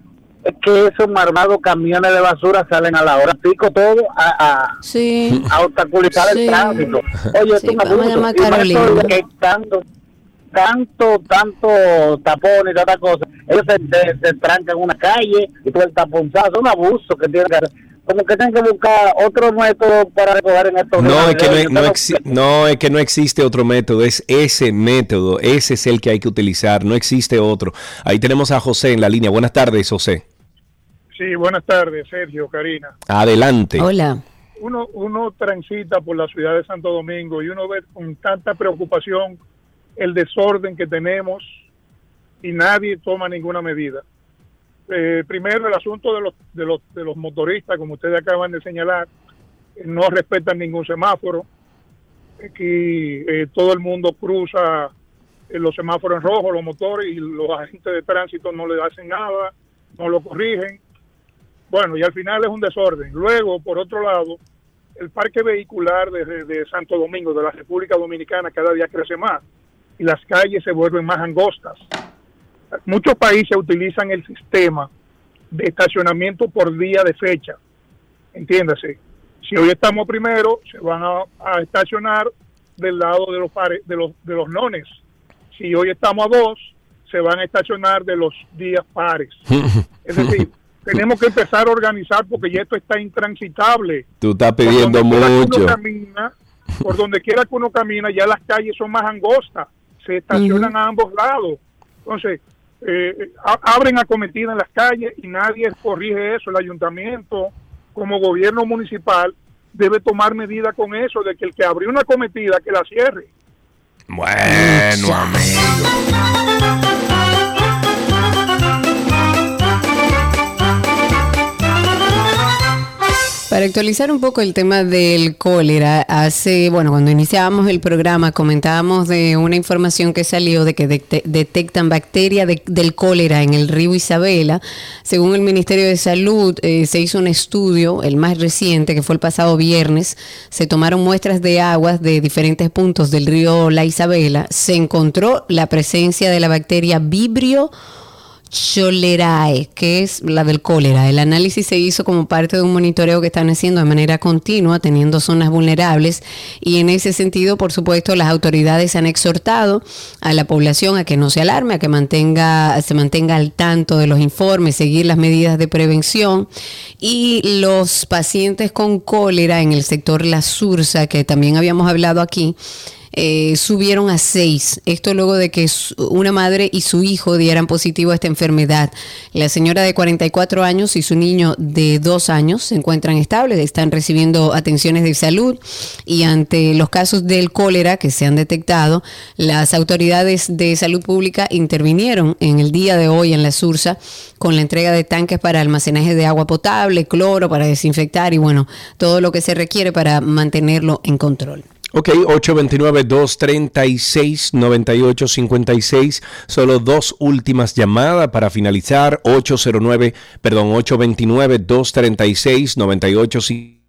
es que esos marmados camiones de basura salen a la hora pico todo a, a, a obstaculizar Sí. el tránsito? Oye, Sí, esto es un vamos a abuso. llamar a Y más Carolina. todavía que tanto, tanto, tanto tapón y tanta cosa. Ellos se, se, se trancan en una calle y todo el taponzazo. Es un abuso que tienen que hacer. Como que tienen que buscar otro método para recoger en estos No es, que no, exi- no, es que no existe otro método, es ese método, ese es el que hay que utilizar, no existe otro. Ahí tenemos a José en la línea. Buenas tardes, José. Sí, buenas tardes, Sergio, Karina. Adelante. Hola. Uno, uno transita por la ciudad de Santo Domingo y uno ve con tanta preocupación el desorden que tenemos y nadie toma ninguna medida. Eh, primero, el asunto de los, de, los, de los motoristas, como ustedes acaban de señalar, no respetan ningún semáforo. Aquí eh, todo el mundo cruza eh, los semáforos en rojo, los motores, y los agentes de tránsito no le hacen nada, no lo corrigen. Bueno, y al final es un desorden. Luego, por otro lado, el parque vehicular de, de Santo Domingo, de la República Dominicana, cada día crece más y las calles se vuelven más angostas. Muchos países utilizan el sistema de estacionamiento por día de fecha. Entiéndase, si hoy estamos primero, se van a, a estacionar del lado de los, pares, de, los, de los nones. Si hoy estamos a dos, se van a estacionar de los días pares. Es decir, tenemos que empezar a organizar porque ya esto está intransitable. Tú estás pidiendo Por mucho. camina, por donde quiera que uno camina, ya las calles son más angostas, se estacionan a ambos lados. Entonces, eh, a- abren acometida en las calles y nadie corrige eso. El ayuntamiento, como gobierno municipal, debe tomar medidas con eso, de que el que abrió una acometida, que la cierre. Bueno, amigo. Para actualizar un poco el tema del cólera, hace, bueno, cuando iniciábamos el programa comentábamos de una información que salió de que detec- detectan bacteria de- del cólera en el río Isabela. Según el Ministerio de Salud, eh, se hizo un estudio, el más reciente, que fue el pasado viernes. Se tomaron muestras de aguas de diferentes puntos del río La Isabela. Se encontró la presencia de la bacteria Vibrio Cholerae, que es la del cólera. El análisis se hizo como parte de un monitoreo que están haciendo de manera continua, teniendo zonas vulnerables y en ese sentido, por supuesto, las autoridades han exhortado a la población a que no se alarme, a que mantenga se mantenga al tanto de los informes, seguir las medidas de prevención y los pacientes con cólera en el sector La Sursa, que también habíamos hablado aquí, eh, subieron a seis. Esto luego de que una madre y su hijo dieran positivo a esta enfermedad. La señora de 44 años y su niño de dos años se encuentran estables, están recibiendo atenciones de salud y ante los casos del cólera que se han detectado, las autoridades de salud pública intervinieron en el día de hoy en la Sursa con la entrega de tanques para almacenaje de agua potable, cloro para desinfectar y bueno, todo lo que se requiere para mantenerlo en control. Ok, 829-236-9856. Solo dos últimas llamadas para finalizar. 809, perdón, 829-236-9856.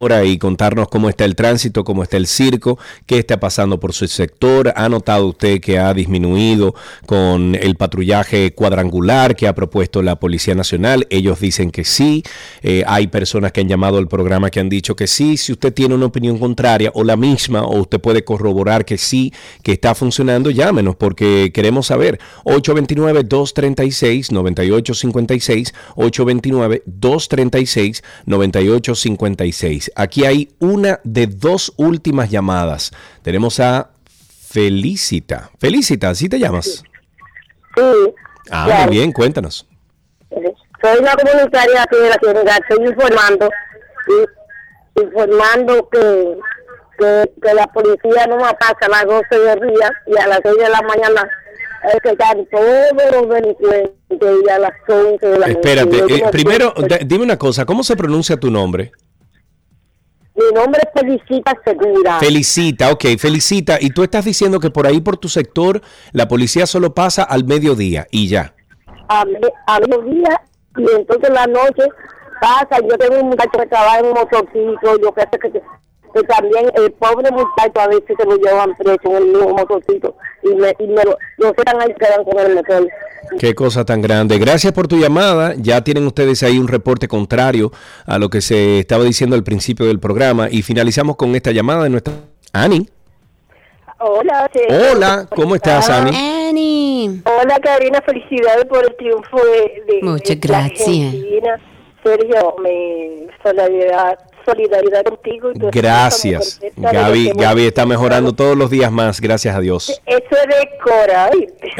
Ahora y contarnos cómo está el tránsito, cómo está el circo, qué está pasando por su sector. ¿Ha notado usted que ha disminuido con el patrullaje cuadrangular que ha propuesto la Policía Nacional? Ellos dicen que sí. Eh, hay personas que han llamado al programa que han dicho que sí. Si usted tiene una opinión contraria o la misma, o usted puede corroborar que sí, que está funcionando, llámenos porque queremos saber. 829-236-9856, 829-236-9856. Aquí hay una de dos últimas llamadas. Tenemos a Felicita. Felicita, ¿sí te llamas? Sí, Ah, Claro. muy bien, cuéntanos. soy una comunitaria aquí de la ciudad, estoy informando, informando que, que, que la policía no me pasa a las 12 del día y a las 6 de la mañana es que están todos los delincuentes y a las 11 de la noche. Espérate, eh, primero, dime una cosa, ¿cómo se pronuncia tu nombre? Mi nombre es Felicita Segura. Felicita, ok, felicita. Y tú estás diciendo que por ahí, por tu sector, la policía solo pasa al mediodía y ya. a, me- a mediodía y entonces en la noche pasa, yo tengo un muchacho que trabaja en un motorcito, yo creo que, que también el pobre muchacho a veces se lo llevan preso en el mismo motorcito y me, y me lo, lo sacan ahí quedan con el motor. Qué cosa tan grande. Gracias por tu llamada. Ya tienen ustedes ahí un reporte contrario a lo que se estaba diciendo al principio del programa. Y finalizamos con esta llamada de nuestra... Ani. Hola, Hola, ¿cómo estás, Ani? Annie. Hola, Karina, felicidades por el triunfo de, de- Muchas de gracias. Argentina. Sergio, mi solidaridad, solidaridad contigo. Y tu esposa, Gracias. Gaby, Gaby está mejorando todos los días más, gracias a Dios. Eso es de Cora.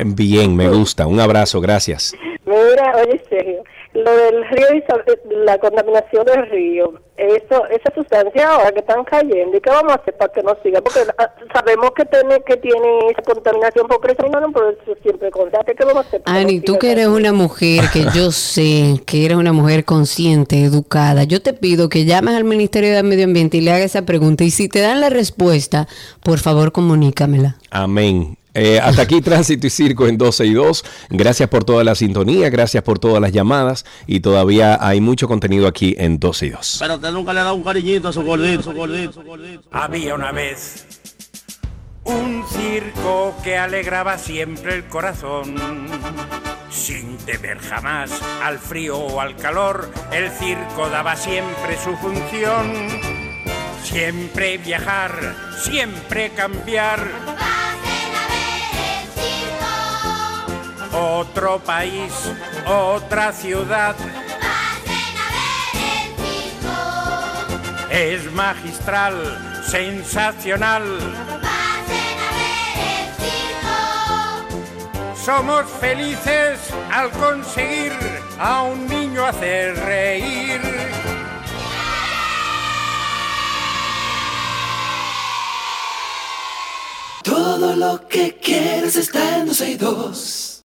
Bien, me gusta. Un abrazo, gracias. Mira, oye, Sergio, lo del río, Isabel- la contaminación del río, eso, esa sustancia ahora que están cayendo, ¿y qué vamos a hacer para que no siga? Porque ah, sabemos que tiene que tiene esa contaminación por eso no, por eso siempre contate, ¿qué vamos a hacer? para que Ani, no tú que eres una mujer que yo sé que eres una mujer consciente, educada, yo te pido que llames al Ministerio de Medio Ambiente y le hagas esa pregunta y si te dan la respuesta, por favor comunícamela. Amén. Eh, hasta aquí Tránsito y Circo en 12 y 2. Gracias por toda la sintonía, gracias por todas las llamadas y todavía hay mucho contenido aquí en 12 y 2. Pero usted nunca le ha dado un cariñito a su gordito, su gordito, su gordito. Había una vez un circo que alegraba siempre el corazón. Sin temer jamás al frío o al calor, el circo daba siempre su función. Siempre viajar, siempre cambiar. Otro país, otra ciudad. Es magistral, sensacional. Somos felices al conseguir a un niño hacer reír. Todo lo que quieres está en 12 y 2.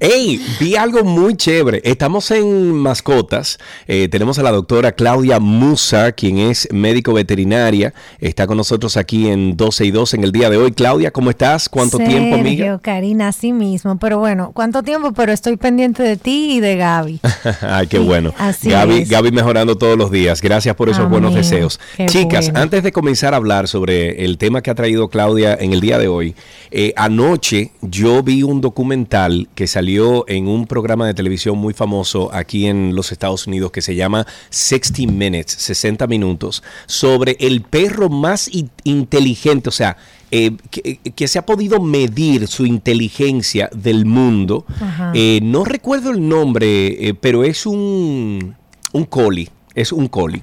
Hey, vi algo muy chévere. Estamos en mascotas. Eh, tenemos a la doctora Claudia Musa, quien es médico veterinaria. Está con nosotros aquí en 12 y 2 en el día de hoy. Claudia, ¿cómo estás? ¿Cuánto tiempo, amiga? Sergio, Karina, así mismo. Pero bueno, ¿cuánto tiempo? Pero estoy pendiente de ti y de Gaby. Ay, qué bueno. así Gaby, es. Gaby mejorando todos los días. Gracias por esos Amén. buenos deseos. Qué Chicas, bueno. antes de comenzar a hablar sobre el tema que ha traído Claudia en el día de hoy, eh, anoche yo vi un documental que salió en un programa de televisión muy famoso aquí en los Estados Unidos que se llama 60 Minutes, 60 minutos, sobre el perro más in- inteligente, o sea, eh, que, que se ha podido medir su inteligencia del mundo. Eh, no recuerdo el nombre, eh, pero es un, un collie. Es un collie,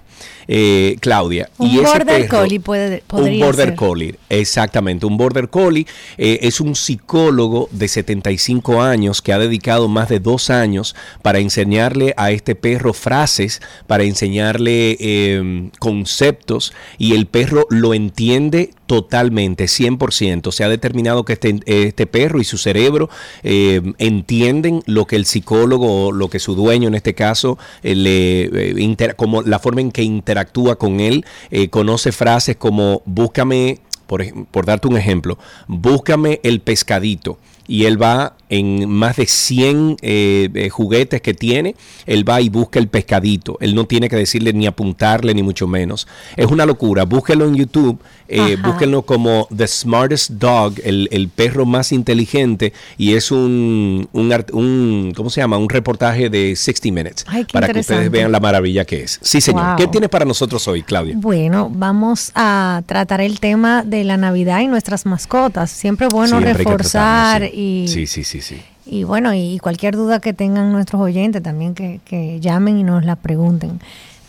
eh, Claudia. Un y border perro- collie puede, un podría border ser. collie, exactamente. Un border collie eh, es un psicólogo de 75 años que ha dedicado más de dos años para enseñarle a este perro frases, para enseñarle eh, conceptos y el perro lo entiende totalmente, 100%. Se ha determinado que este, este perro y su cerebro eh, entienden lo que el psicólogo o lo que su dueño en este caso eh, le eh, como la forma en que interactúa con él, conoce frases como búscame por, por darte un ejemplo, búscame el pescadito. Y él va en más de 100 eh, eh, juguetes que tiene, él va y busca el pescadito. Él no tiene que decirle ni apuntarle, ni mucho menos. Es una locura. Búsquelo en YouTube, eh, búsquenlo como The Smartest Dog, el, el perro más inteligente. Y es un, un, un- ¿cómo se llama? Un reportaje de 60 Minutes. Ay, qué para que ustedes vean la maravilla que es. Sí, señor. Wow. ¿Qué tienes para nosotros hoy, Claudia? Bueno, vamos a tratar el tema de la Navidad y nuestras mascotas. Siempre bueno Siempre reforzar sí. y, Sí, sí, sí, sí. y bueno, y cualquier duda que tengan nuestros oyentes también que, que llamen y nos la pregunten.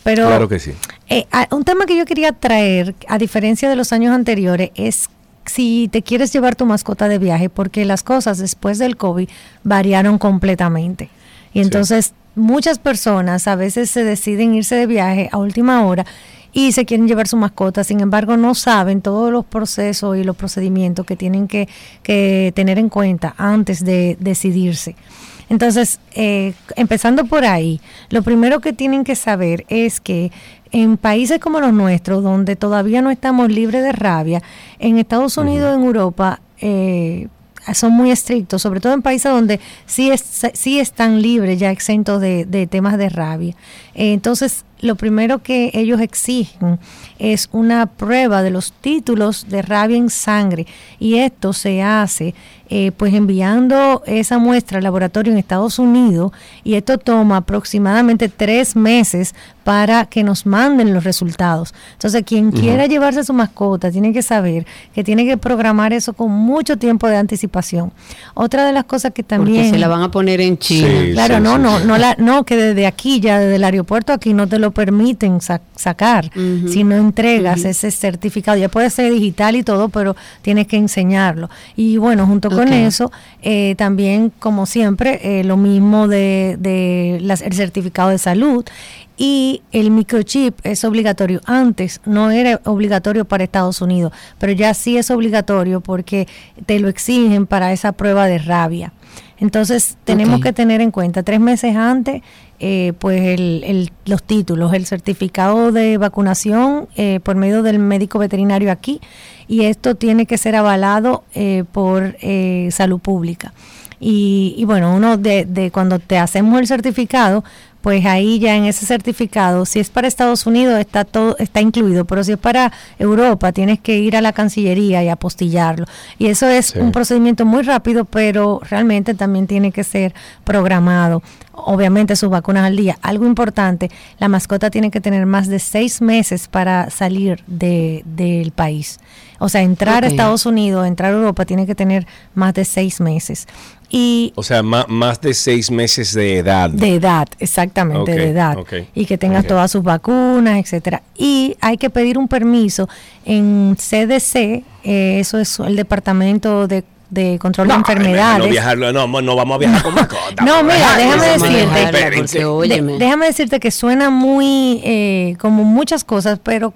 Pero claro que sí. eh, un tema que yo quería traer, a diferencia de los años anteriores, es si te quieres llevar tu mascota de viaje, porque las cosas después del COVID variaron completamente. Y entonces muchas personas a veces se deciden irse de viaje a última hora y se quieren llevar su mascota, sin embargo no saben todos los procesos y los procedimientos que tienen que, que tener en cuenta antes de decidirse. Entonces, eh, empezando por ahí, lo primero que tienen que saber es que en países como los nuestros, donde todavía no estamos libres de rabia, en Estados Unidos, en Europa, eh, son muy estrictos, sobre todo en países donde sí, es, sí están libres, ya exentos de, de temas de rabia. Entonces, lo primero que ellos exigen es una prueba de los títulos de rabia en sangre y esto se hace eh, pues enviando esa muestra al laboratorio en Estados Unidos y esto toma aproximadamente tres meses para que nos manden los resultados. Entonces, quien quiera llevarse su mascota tiene que saber que tiene que programar eso con mucho tiempo de anticipación. Otra de las cosas que también... Porque se la van a poner en China. claro, no, no, no, la, no, que desde aquí, ya desde el aeropuerto aquí no te lo permiten sa- sacar si no entregas ese certificado. Ya puede ser digital y todo, pero tienes que enseñarlo. Y bueno, junto con eso, eh, también, como siempre, eh, lo mismo de, de las- el certificado de salud. Y el microchip es obligatorio. Antes no era obligatorio para Estados Unidos, pero ya sí es obligatorio porque te lo exigen para esa prueba de rabia. Entonces tenemos que tener en cuenta tres meses antes, eh, pues el- el- los títulos, el certificado de vacunación eh, por medio del médico veterinario aquí y esto tiene que ser avalado eh, por eh, salud pública. Y, y bueno, uno de, de cuando te hacemos el certificado, pues ahí ya en ese certificado, si es para Estados Unidos está todo está incluido, pero si es para Europa tienes que ir a la Cancillería y apostillarlo. Y eso es Sí. un procedimiento muy rápido, pero realmente también tiene que ser programado. Obviamente sus vacunas al día. Algo importante, la mascota tiene que tener más de seis meses para salir de, del país. O sea, entrar a. Estados Unidos, entrar a Europa, tiene que tener más de seis meses. Y O sea, más de seis meses de edad. de edad, exactamente, de edad. Y que tengas todas sus vacunas, etcétera. Y hay que pedir un permiso en CDC, eh, eso es el Departamento de, de Control de Enfermedades. No, viajarlo, no, no vamos a viajar con mascota. No, mira, déjame decirte, viajar, espérense. de- déjame decirte que suena muy eh, como muchas cosas, pero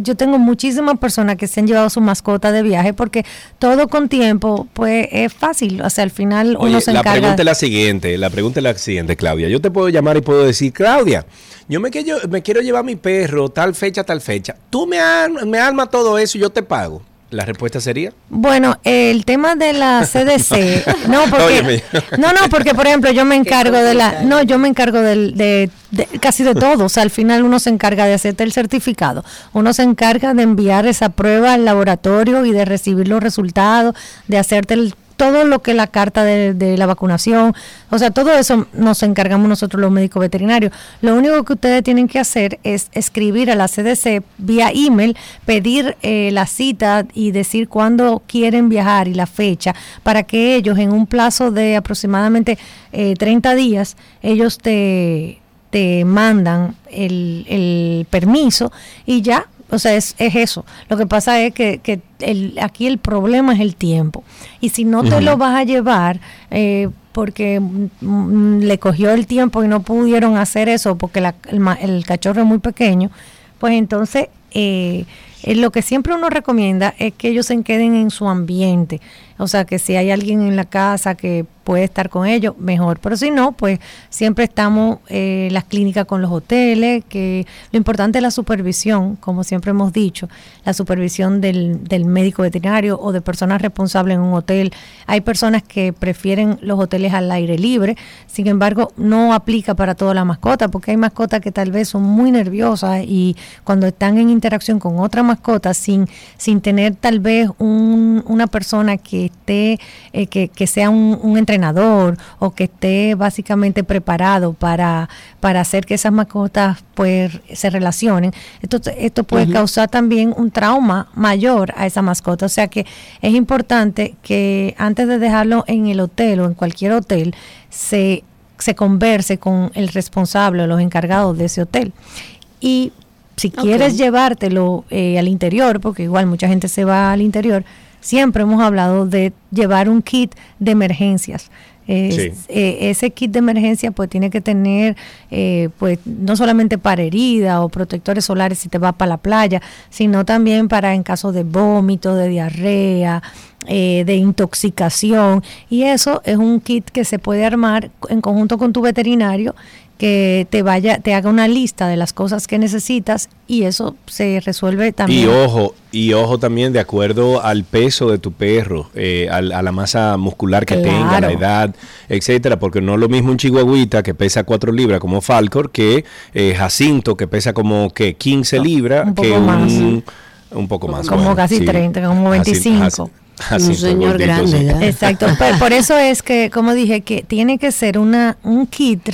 yo tengo muchísimas personas que se han llevado su mascota de viaje porque todo con tiempo, pues es fácil. O sea, al final uno Oye, se la encarga. pregunta es la siguiente, la pregunta es la siguiente, Claudia. Yo te puedo llamar y puedo decir, Claudia, yo me quiero, me quiero llevar mi perro tal fecha, tal fecha. Tú me, me armas todo eso y yo te pago. La respuesta sería... Bueno, el tema de la CDC, no, porque, no, no, porque por ejemplo yo me encargo de la, no, yo me encargo del- de, de casi de todo, o sea, al final uno se encarga de hacerte el certificado, uno se encarga de enviar esa prueba al laboratorio y de recibir los resultados, de hacerte el todo lo que la carta de, de la vacunación, o sea, todo eso nos encargamos nosotros los médicos veterinarios. Lo único que ustedes tienen que hacer es escribir a la CDC vía email, pedir eh, la cita y decir cuándo quieren viajar y la fecha para que ellos en un plazo de aproximadamente eh, 30 días, ellos te, te mandan el, el permiso y ya, o sea, es, es eso. Lo que pasa es que, que el, aquí el problema es el tiempo. Y si no te lo vas a llevar, eh, porque mm, le cogió el tiempo y no pudieron hacer eso porque la- el, ma- el cachorro es muy pequeño, pues entonces eh, eh, lo que siempre uno recomienda es que ellos se queden en su ambiente. O sea, que si hay alguien en la casa que puede estar con ellos, mejor. Pero si no, pues siempre estamos eh, las clínicas con los hoteles, que lo importante es la supervisión, como siempre hemos dicho, la supervisión del, del médico veterinario o de personas responsables en un hotel. Hay personas que prefieren los hoteles al aire libre, sin embargo, no aplica para toda la mascota, porque hay mascotas que tal vez son muy nerviosas y cuando están en interacción con otra mascota, sin, sin tener tal vez un- una persona que esté, eh, que, que sea un, un entrenador o que esté básicamente preparado para, para hacer que esas mascotas pues se relacionen. Entonces, esto puede causar también un trauma mayor a esa mascota. O sea que es importante que antes de dejarlo en el hotel o en cualquier hotel, se, se converse con el responsable o los encargados de ese hotel. Y si quieres llevártelo eh, al interior, porque igual mucha gente se va al interior, siempre hemos hablado de llevar un kit de emergencias. Eh, Sí. eh, ese kit de emergencia pues tiene que tener eh, pues no solamente para herida o protectores solares si te vas para la playa, sino también para en caso de vómito, de diarrea, eh, de intoxicación y eso es un kit que se puede armar en conjunto con tu veterinario que te vaya, te haga una lista de las cosas que necesitas y eso se resuelve también. Y ojo, y ojo también de acuerdo al peso de tu perro, eh, a, la masa muscular que tenga, la edad, etcétera, porque no es lo mismo un chihuahuita que pesa 4 libras como Falcor que eh, Jacinto que pesa como que 15 libras, un poco que más. un, un poco más. Como bueno, casi sí. 30, como Jacin- 25. Jacin- Jacinto es gordito, sí. Exacto. Pero por eso es que, como dije, que tiene que ser una un kit,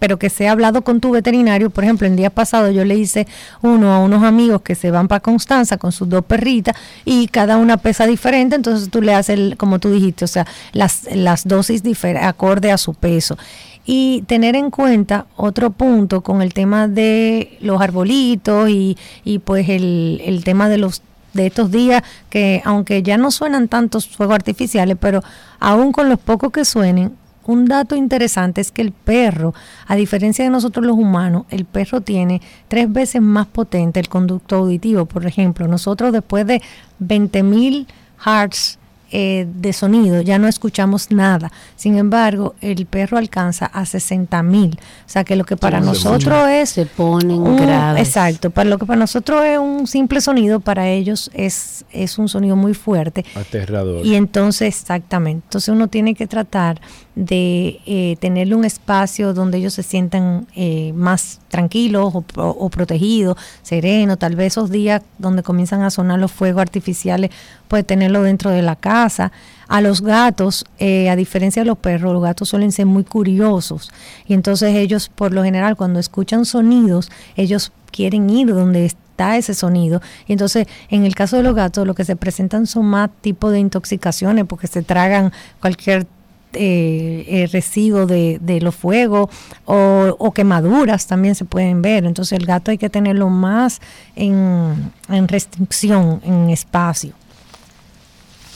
pero que sea hablado con tu veterinario. Por ejemplo, el día pasado yo le hice uno a unos amigos que se van para Constanza con sus dos perritas y cada una pesa diferente, entonces tú le haces, como tú dijiste, o sea, las, las dosis acorde a su peso. Y tener en cuenta otro punto con el tema de los arbolitos y, y pues el, el tema de los de estos días que aunque ya no suenan tantos fuegos artificiales, pero aún con los pocos que suenen, un dato interesante es que el perro, a diferencia de nosotros los humanos, el perro tiene tres veces más potente el conducto auditivo. Por ejemplo, nosotros después de 20.000 hertz eh, de sonido, ya no escuchamos nada. Sin embargo, el perro alcanza a 60 mil. O sea que lo que para nosotros es... Se ponen un- graves. Exacto, para lo que para nosotros es un simple sonido, para ellos es, es un sonido muy fuerte. Aterrador. Y entonces, exactamente, entonces uno tiene que tratar de eh, tenerle un espacio donde ellos se sientan eh, más tranquilos o, pro- o protegidos, serenos, tal vez esos días donde comienzan a sonar los fuegos artificiales, pues tenerlo dentro de la casa. A los gatos, eh, a diferencia de los perros, los gatos suelen ser muy curiosos y entonces ellos, por lo general, cuando escuchan sonidos, ellos quieren ir donde está ese sonido. Y entonces, en el caso de los gatos, lo que se presentan son más tipo de intoxicaciones porque se tragan cualquier eh, eh, residuo de, los fuegos o, quemaduras también se pueden ver. Entonces, el gato hay que tenerlo más en restricción, en espacio.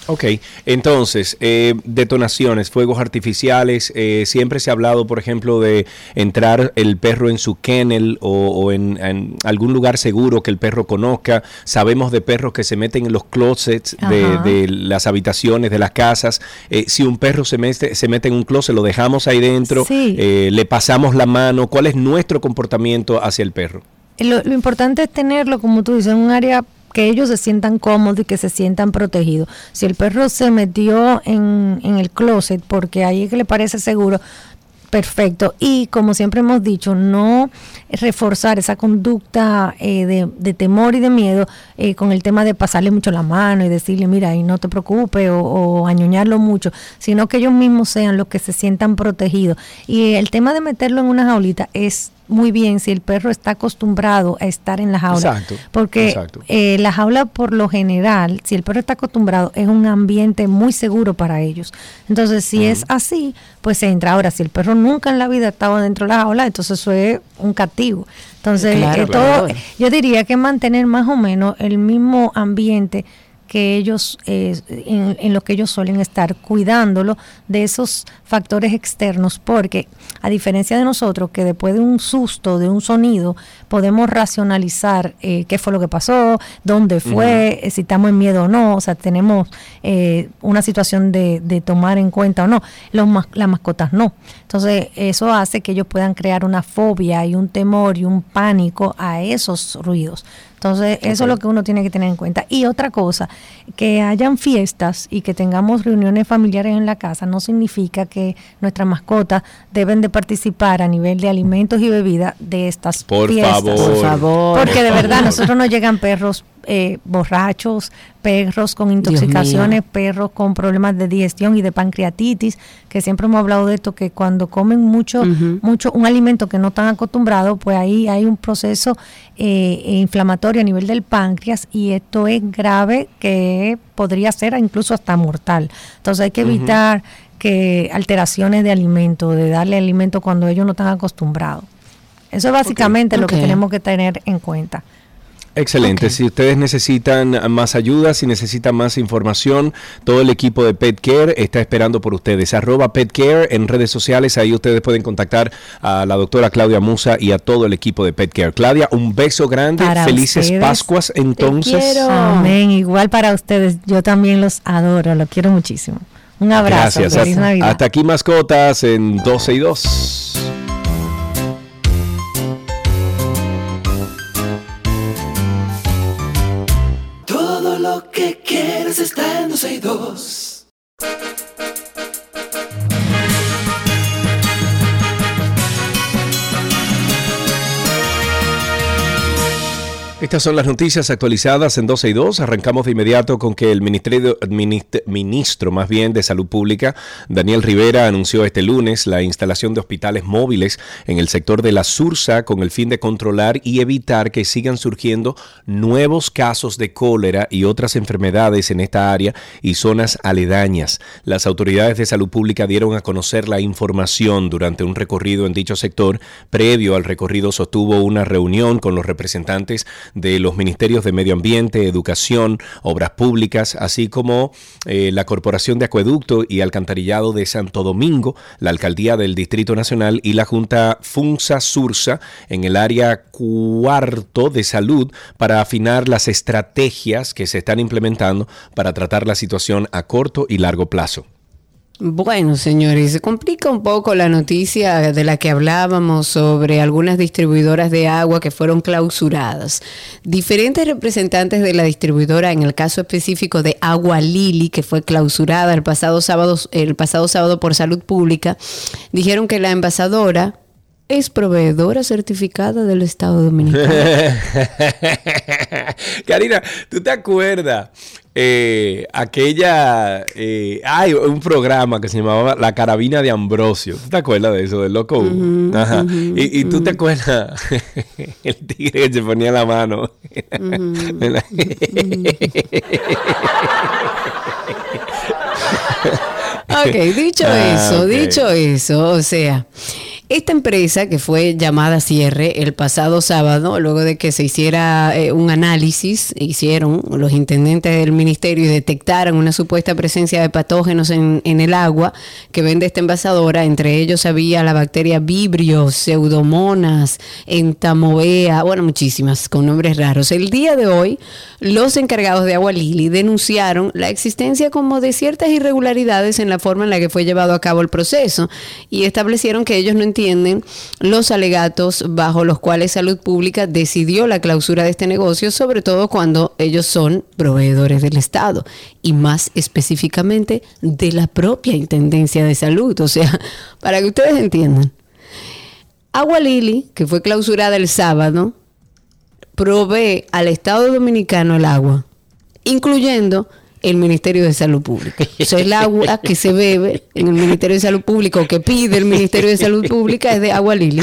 Ok, entonces, eh, detonaciones, fuegos artificiales, eh, siempre se ha hablado, por ejemplo, de entrar el perro en su kennel o, o en, en algún lugar seguro que el perro conozca. Sabemos de perros que se meten en los closets de, las habitaciones de las casas. Eh, si un perro se mete, se mete en un closet, lo dejamos ahí dentro, Sí. eh, le pasamos la mano. ¿Cuál es nuestro comportamiento hacia el perro? Lo, lo importante es tenerlo, como tú dices, en un área que ellos se sientan cómodos y que se sientan protegidos. Si el perro se metió en, en el closet porque ahí es que le parece seguro, perfecto. Y como siempre hemos dicho, no reforzar esa conducta eh, de, de temor y de miedo eh, con el tema de pasarle mucho la mano y decirle, mira, y no te preocupes, o, o añoñarlo mucho, sino que ellos mismos sean los que se sientan protegidos. Y el tema de meterlo en una jaulita es muy bien si el perro está acostumbrado a estar en la jaula. Exacto, Porque exacto. eh, la jaula, por lo general, si el perro está acostumbrado, es un ambiente muy seguro para ellos. Entonces, si es así, pues se entra. Ahora, si el perro nunca en la vida estaba dentro de la jaula, entonces eso es un castigo. Entonces, Claro, eh, claro. todo, yo diría que mantener más o menos el mismo ambiente que ellos, eh, en, en lo que ellos suelen estar, cuidándolo de esos factores externos, porque a diferencia de nosotros, que después de un susto, de un sonido, podemos racionalizar eh, qué fue lo que pasó, dónde fue, eh, si estamos en miedo o no, o sea, tenemos eh, una situación de, de tomar en cuenta o no, Los las mascotas no. Entonces, eso hace que ellos puedan crear una fobia y un temor y un pánico a esos ruidos. Entonces, eso es lo que uno tiene que tener en cuenta. Y otra cosa, que hayan fiestas y que tengamos reuniones familiares en la casa no significa que nuestras mascotas deben de participar a nivel de alimentos y bebidas de estas Por fiestas. favor. Por favor. Porque de verdad, favor. nosotros nos llegan perros eh, borrachos, perros con intoxicaciones, perros con problemas de digestión y de pancreatitis, que siempre hemos hablado de esto, que cuando comen mucho, mucho un alimento que no están acostumbrados, pues ahí hay un proceso eh, inflamatorio a nivel del páncreas y esto es grave que podría ser incluso hasta mortal. Entonces hay que evitar que alteraciones de alimento, de darle alimento cuando ellos no están acostumbrados. Eso es básicamente lo que tenemos que tener en cuenta. Excelente. Si ustedes necesitan más ayuda, si necesitan más información, todo el equipo de Pet Care está esperando por ustedes. Arroba Pet Care en redes sociales, ahí ustedes pueden contactar a la doctora Claudia Musa y a todo el equipo de Pet Care. Claudia, un beso grande, Para felices ustedes. Pascuas entonces. Amén. Igual para ustedes. Yo también los adoro, los quiero muchísimo. Un abrazo. Gracias. Feliz Hasta- Navidad. Hasta aquí mascotas en 12 y 2. Todo lo que quieres está en 12 y 2. Estas son las noticias actualizadas en 12 y 2. Arrancamos de inmediato con que el ministerio, minist- ministro más bien de Salud Pública, Daniel Rivera, anunció este lunes la instalación de hospitales móviles en el sector de la Sursa con el fin de controlar y evitar que sigan surgiendo nuevos casos de cólera y otras enfermedades en esta área y zonas aledañas. Las autoridades de salud pública dieron a conocer la información durante un recorrido en dicho sector. Previo al recorrido sostuvo una reunión con los representantes de los ministerios de Medio Ambiente, Educación, Obras Públicas, así como eh, la Corporación de Acueducto y Alcantarillado de Santo Domingo, la Alcaldía del Distrito Nacional y la Junta Funza Sursa en el área cuarto de salud para afinar las estrategias que se están implementando para tratar la situación a corto y largo plazo. Bueno, señores, se complica un poco la noticia de la que hablábamos sobre algunas distribuidoras de agua que fueron clausuradas. Diferentes representantes de la distribuidora, en el caso específico de Agua Lili, que fue clausurada el pasado sábado, por Salud Pública, dijeron que la envasadora es proveedora certificada del Estado Dominicano. Karina, ¿tú te acuerdas? Eh, aquella, eh, hay un programa que se llamaba La Carabina de Ambrosio. ¿Tú te acuerdas de eso, del loco? Hugo? Ajá. y, y tú te acuerdas el tigre que se ponía la mano. Ok, dicho Ah, eso, dicho eso, o sea, esta empresa que fue llamada cierre el pasado sábado, luego de que se hiciera eh, un análisis, hicieron los intendentes del ministerio y detectaron una supuesta presencia de patógenos en, el agua que vende esta envasadora, entre ellos había la bacteria Vibrio, Pseudomonas, Entamoeba, bueno, muchísimas con nombres raros. El día de hoy, los encargados de Agua Lili denunciaron la existencia como de ciertas irregularidades en la forma en la que fue llevado a cabo el proceso y establecieron que ellos no entienden los alegatos bajo los cuales Salud Pública decidió la clausura de este negocio, sobre todo cuando ellos son proveedores del Estado y más específicamente de la propia Intendencia de Salud. O sea, para que ustedes entiendan, Agua Lili, que fue clausurada el sábado, provee al Estado Dominicano el agua, incluyendo el Ministerio de Salud Pública. O sea, el agua que se bebe en el Ministerio de Salud Pública o que pide el Ministerio de Salud Pública es de agua Lili.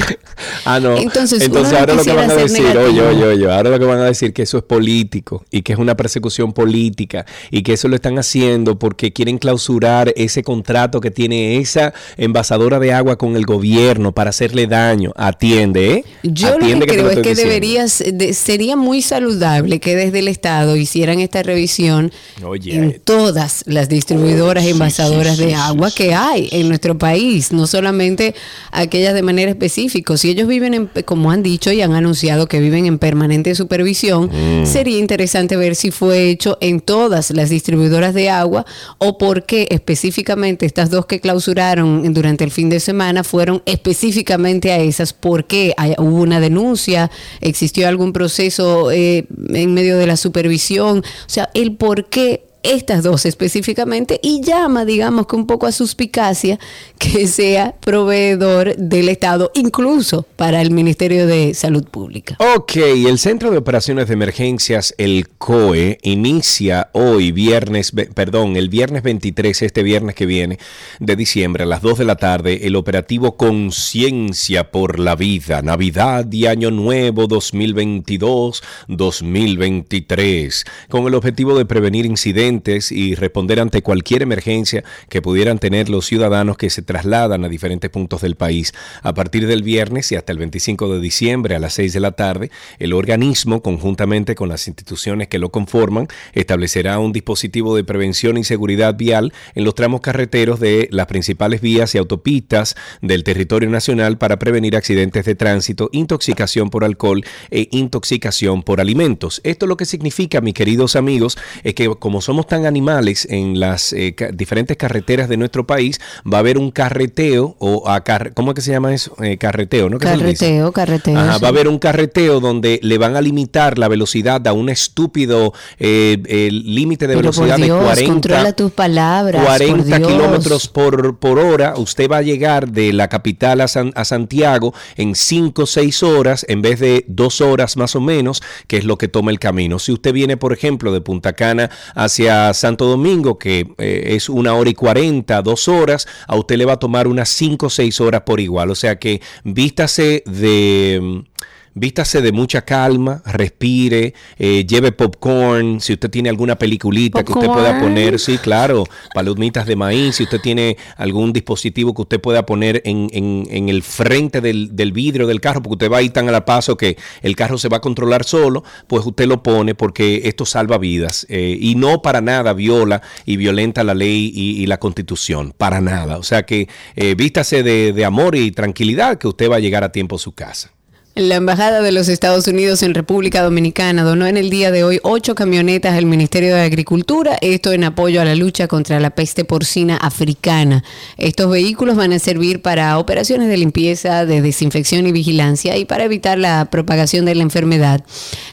Ah, no. Entonces, Entonces ahora lo que van a decir, negativo. oye, oye, oye, ahora lo que van a decir que eso es político y que es una persecución política y que eso lo están haciendo porque quieren clausurar ese contrato que tiene esa envasadora de agua con el gobierno para hacerle daño. Atiende, ¿eh? Yo Atiende lo que creo es que diciendo. deberías, de- sería muy saludable que desde el Estado hicieran esta revisión Oye, en todas las distribuidoras e envasadoras de agua que hay en nuestro país, no solamente aquellas de manera específica. Si ellos viven, en, como han dicho y han anunciado que viven en permanente supervisión, Mm. sería interesante ver si fue hecho en todas las distribuidoras de agua o por qué específicamente estas dos que clausuraron durante el fin de semana fueron específicamente a esas, por qué hubo una denuncia, existió algún proceso eh, en medio de la supervisión, o sea, el por qué estas dos específicamente y llama, digamos que un poco a suspicacia que sea proveedor del Estado, incluso para el Ministerio de Salud Pública. Ok, el Centro de Operaciones de Emergencias, el COE, inicia hoy, viernes, perdón, el viernes 23, este viernes que viene, de diciembre, a las 2 de la tarde, el operativo Conciencia por la Vida, Navidad y Año Nuevo 2022-2023, con el objetivo de prevenir incidentes y responder ante cualquier emergencia que pudieran tener los ciudadanos que se trasladan a diferentes puntos del país. A partir del viernes y hasta el 25 de diciembre a las 6 de la tarde, el organismo, conjuntamente con las instituciones que lo conforman, establecerá un dispositivo de prevención y seguridad vial en los tramos carreteros de las principales vías y autopistas del territorio nacional para prevenir accidentes de tránsito, intoxicación por alcohol e intoxicación por alimentos. Esto lo que significa, mis queridos amigos, es que como somos tan animales en las eh, ca- diferentes carreteras de nuestro país, va a haber un carreteo o a car- ¿cómo es que se llama eso? Eh, carreteo, ¿no? Carreteo, carreteo. Ajá, sí. va a haber un carreteo donde le van a limitar la velocidad a un estúpido eh, límite de Pero por velocidad Dios, de 40, controla tus palabras. 40 por Dios. kilómetros por, por hora. Usted va a llegar de la capital a, San- a Santiago en 5 o 6 horas en vez de 2 horas más o menos, que es lo que toma el camino. Si usted viene, por ejemplo, de Punta Cana hacia Santo Domingo, que eh, es una hora y 40, 2 horas, a usted le va a tomar unas 5 o 6 horas por igual. O sea que vístase de... vístase de mucha calma, respire, eh, lleve popcorn, si usted tiene alguna peliculita que usted pueda poner, sí, claro, palomitas de maíz, si usted tiene algún dispositivo que usted pueda poner en, en- en el frente del, del vidrio del carro, porque usted va a ir tan a la paso que el carro se va a controlar solo, pues usted lo pone porque esto salva vidas eh, y no para nada viola y violenta la ley y, y la constitución, para nada. O sea que eh, vístase de, de amor y tranquilidad que usted va a llegar a tiempo a su casa. La Embajada de los Estados Unidos en República Dominicana donó en el día de hoy ocho camionetas al Ministerio de Agricultura, esto en apoyo a la lucha contra la peste porcina africana. Estos vehículos van a servir para operaciones de limpieza, de desinfección y vigilancia y para evitar la propagación de la enfermedad.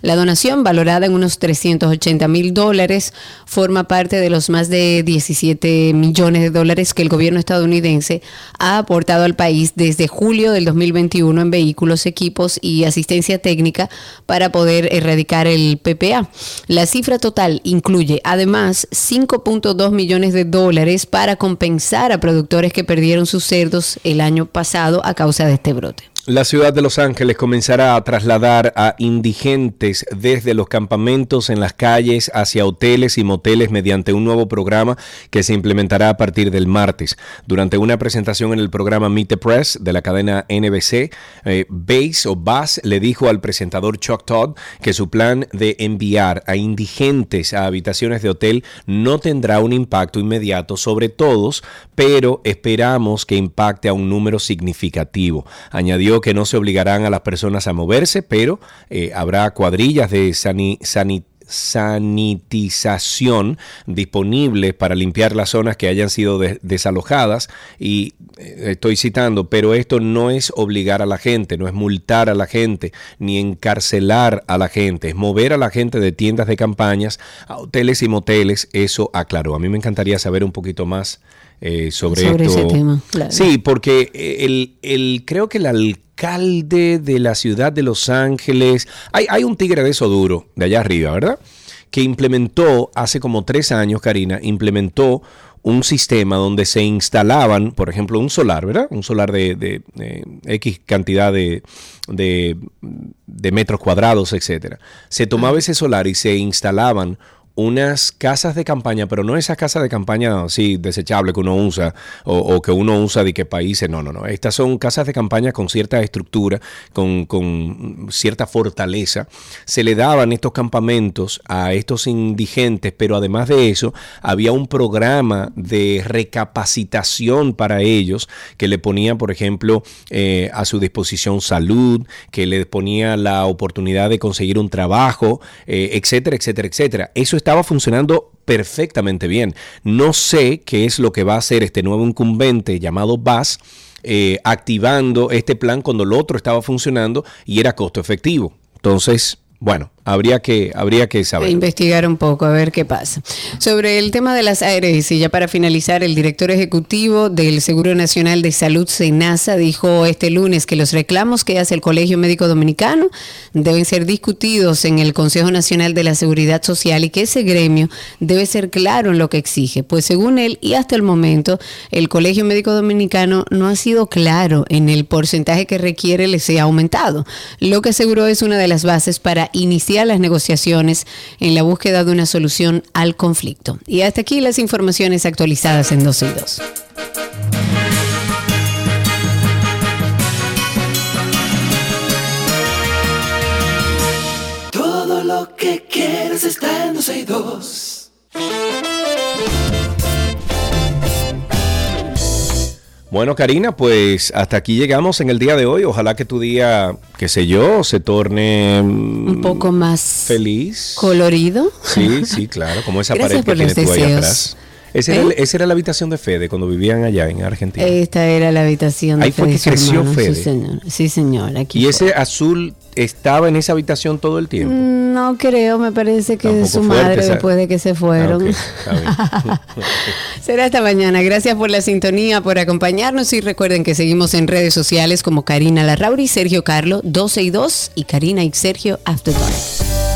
La donación, valorada en unos 380 mil dólares, forma parte de los más de 17 millones de dólares que el gobierno estadounidense ha aportado al país desde julio del 2021 en vehículos, equipos y asistencia técnica para poder erradicar el PPA. La cifra total incluye además 5.2 millones de dólares para compensar a productores que perdieron sus cerdos el año pasado a causa de este brote. La ciudad de Los Ángeles comenzará a trasladar a indigentes desde los campamentos en las calles hacia hoteles y moteles mediante un nuevo programa que se implementará a partir del martes. Durante una presentación en el programa Meet the Press de la cadena NBC, eh, Base o Bass le dijo al presentador Chuck Todd que su plan de enviar a indigentes a habitaciones de hotel no tendrá un impacto inmediato sobre todos, pero esperamos que impacte a un número significativo. Añadió que no se obligarán a las personas a moverse, pero eh, habrá cuadrillas de sani- sani- sanitización disponibles para limpiar las zonas que hayan sido de- desalojadas y eh, estoy citando, pero esto no es obligar a la gente, no es multar a la gente, ni encarcelar a la gente, es mover a la gente de tiendas de campañas a hoteles y moteles, eso aclaró. A mí me encantaría saber un poquito más eh, sobre, Sobre esto. ese tema, claro. Sí, porque el, el- creo que el alcalde de la ciudad de Los Ángeles, hay, hay un tigre de eso duro, de allá arriba, ¿verdad? Que implementó hace como tres años, Karina, implementó un sistema donde se instalaban, por ejemplo, un solar, ¿verdad? Un solar de, de, X cantidad de, de, de metros cuadrados, etcétera. Se tomaba ese solar y se instalaban unas casas de campaña, pero no esas casas de campaña así desechables que uno usa o, que uno usa de qué países, no, no, no. Estas son casas de campaña con cierta estructura, con, con cierta fortaleza. Se le daban estos campamentos a estos indigentes, pero además de eso, había un programa de recapacitación para ellos que le ponía, por ejemplo, eh, a su disposición salud, que le ponía la oportunidad de conseguir un trabajo, eh, etcétera, etcétera, etcétera. Eso estaba funcionando perfectamente bien. No sé qué es lo que va a hacer este nuevo incumbente llamado BAS. eh, activando este plan cuando el otro estaba funcionando y era costo efectivo. Entonces, bueno, habría que, habría que saber. Investigar un poco, a ver qué pasa. Sobre el tema de las ARS, y ya para finalizar, el director ejecutivo del Seguro Nacional de Salud, SENASA, dijo este lunes que los reclamos que hace el Colegio Médico Dominicano deben ser discutidos en el Consejo Nacional de la Seguridad Social y que ese gremio debe ser claro en lo que exige. Pues según él, y hasta el momento, el Colegio Médico Dominicano no ha sido claro en el porcentaje que requiere le sea aumentado. Lo que aseguró es una de las bases para iniciar las negociaciones en la búsqueda de una solución al conflicto. Y hasta aquí las informaciones actualizadas en 2 y 2. Todo lo que quieres está en 12 y 2. Bueno, Karina, pues hasta aquí llegamos en el día de hoy. Ojalá que tu día, qué sé yo, se torne mm, Un poco más feliz. colorido. Sí, sí, claro, como esa Gracias pared que por los ahí atrás. Esa era, ¿Eh? esa era la habitación de Fede cuando vivían allá en Argentina. Esta era la habitación de Ahí fue Fede que y su creció hermano. Fede. Sí, señor. Sí, señor. Aquí y fue. ese azul estaba en esa habitación todo el tiempo. Mm, No creo, me parece que es su fuerte madre después de que se fueron. Ah, ok, está bien. Será esta mañana. Gracias por la sintonía, por acompañarnos y recuerden que seguimos en redes sociales como Karina Larrauri, Sergio Carlo, 12 y 2 y Karina y Sergio After Dark.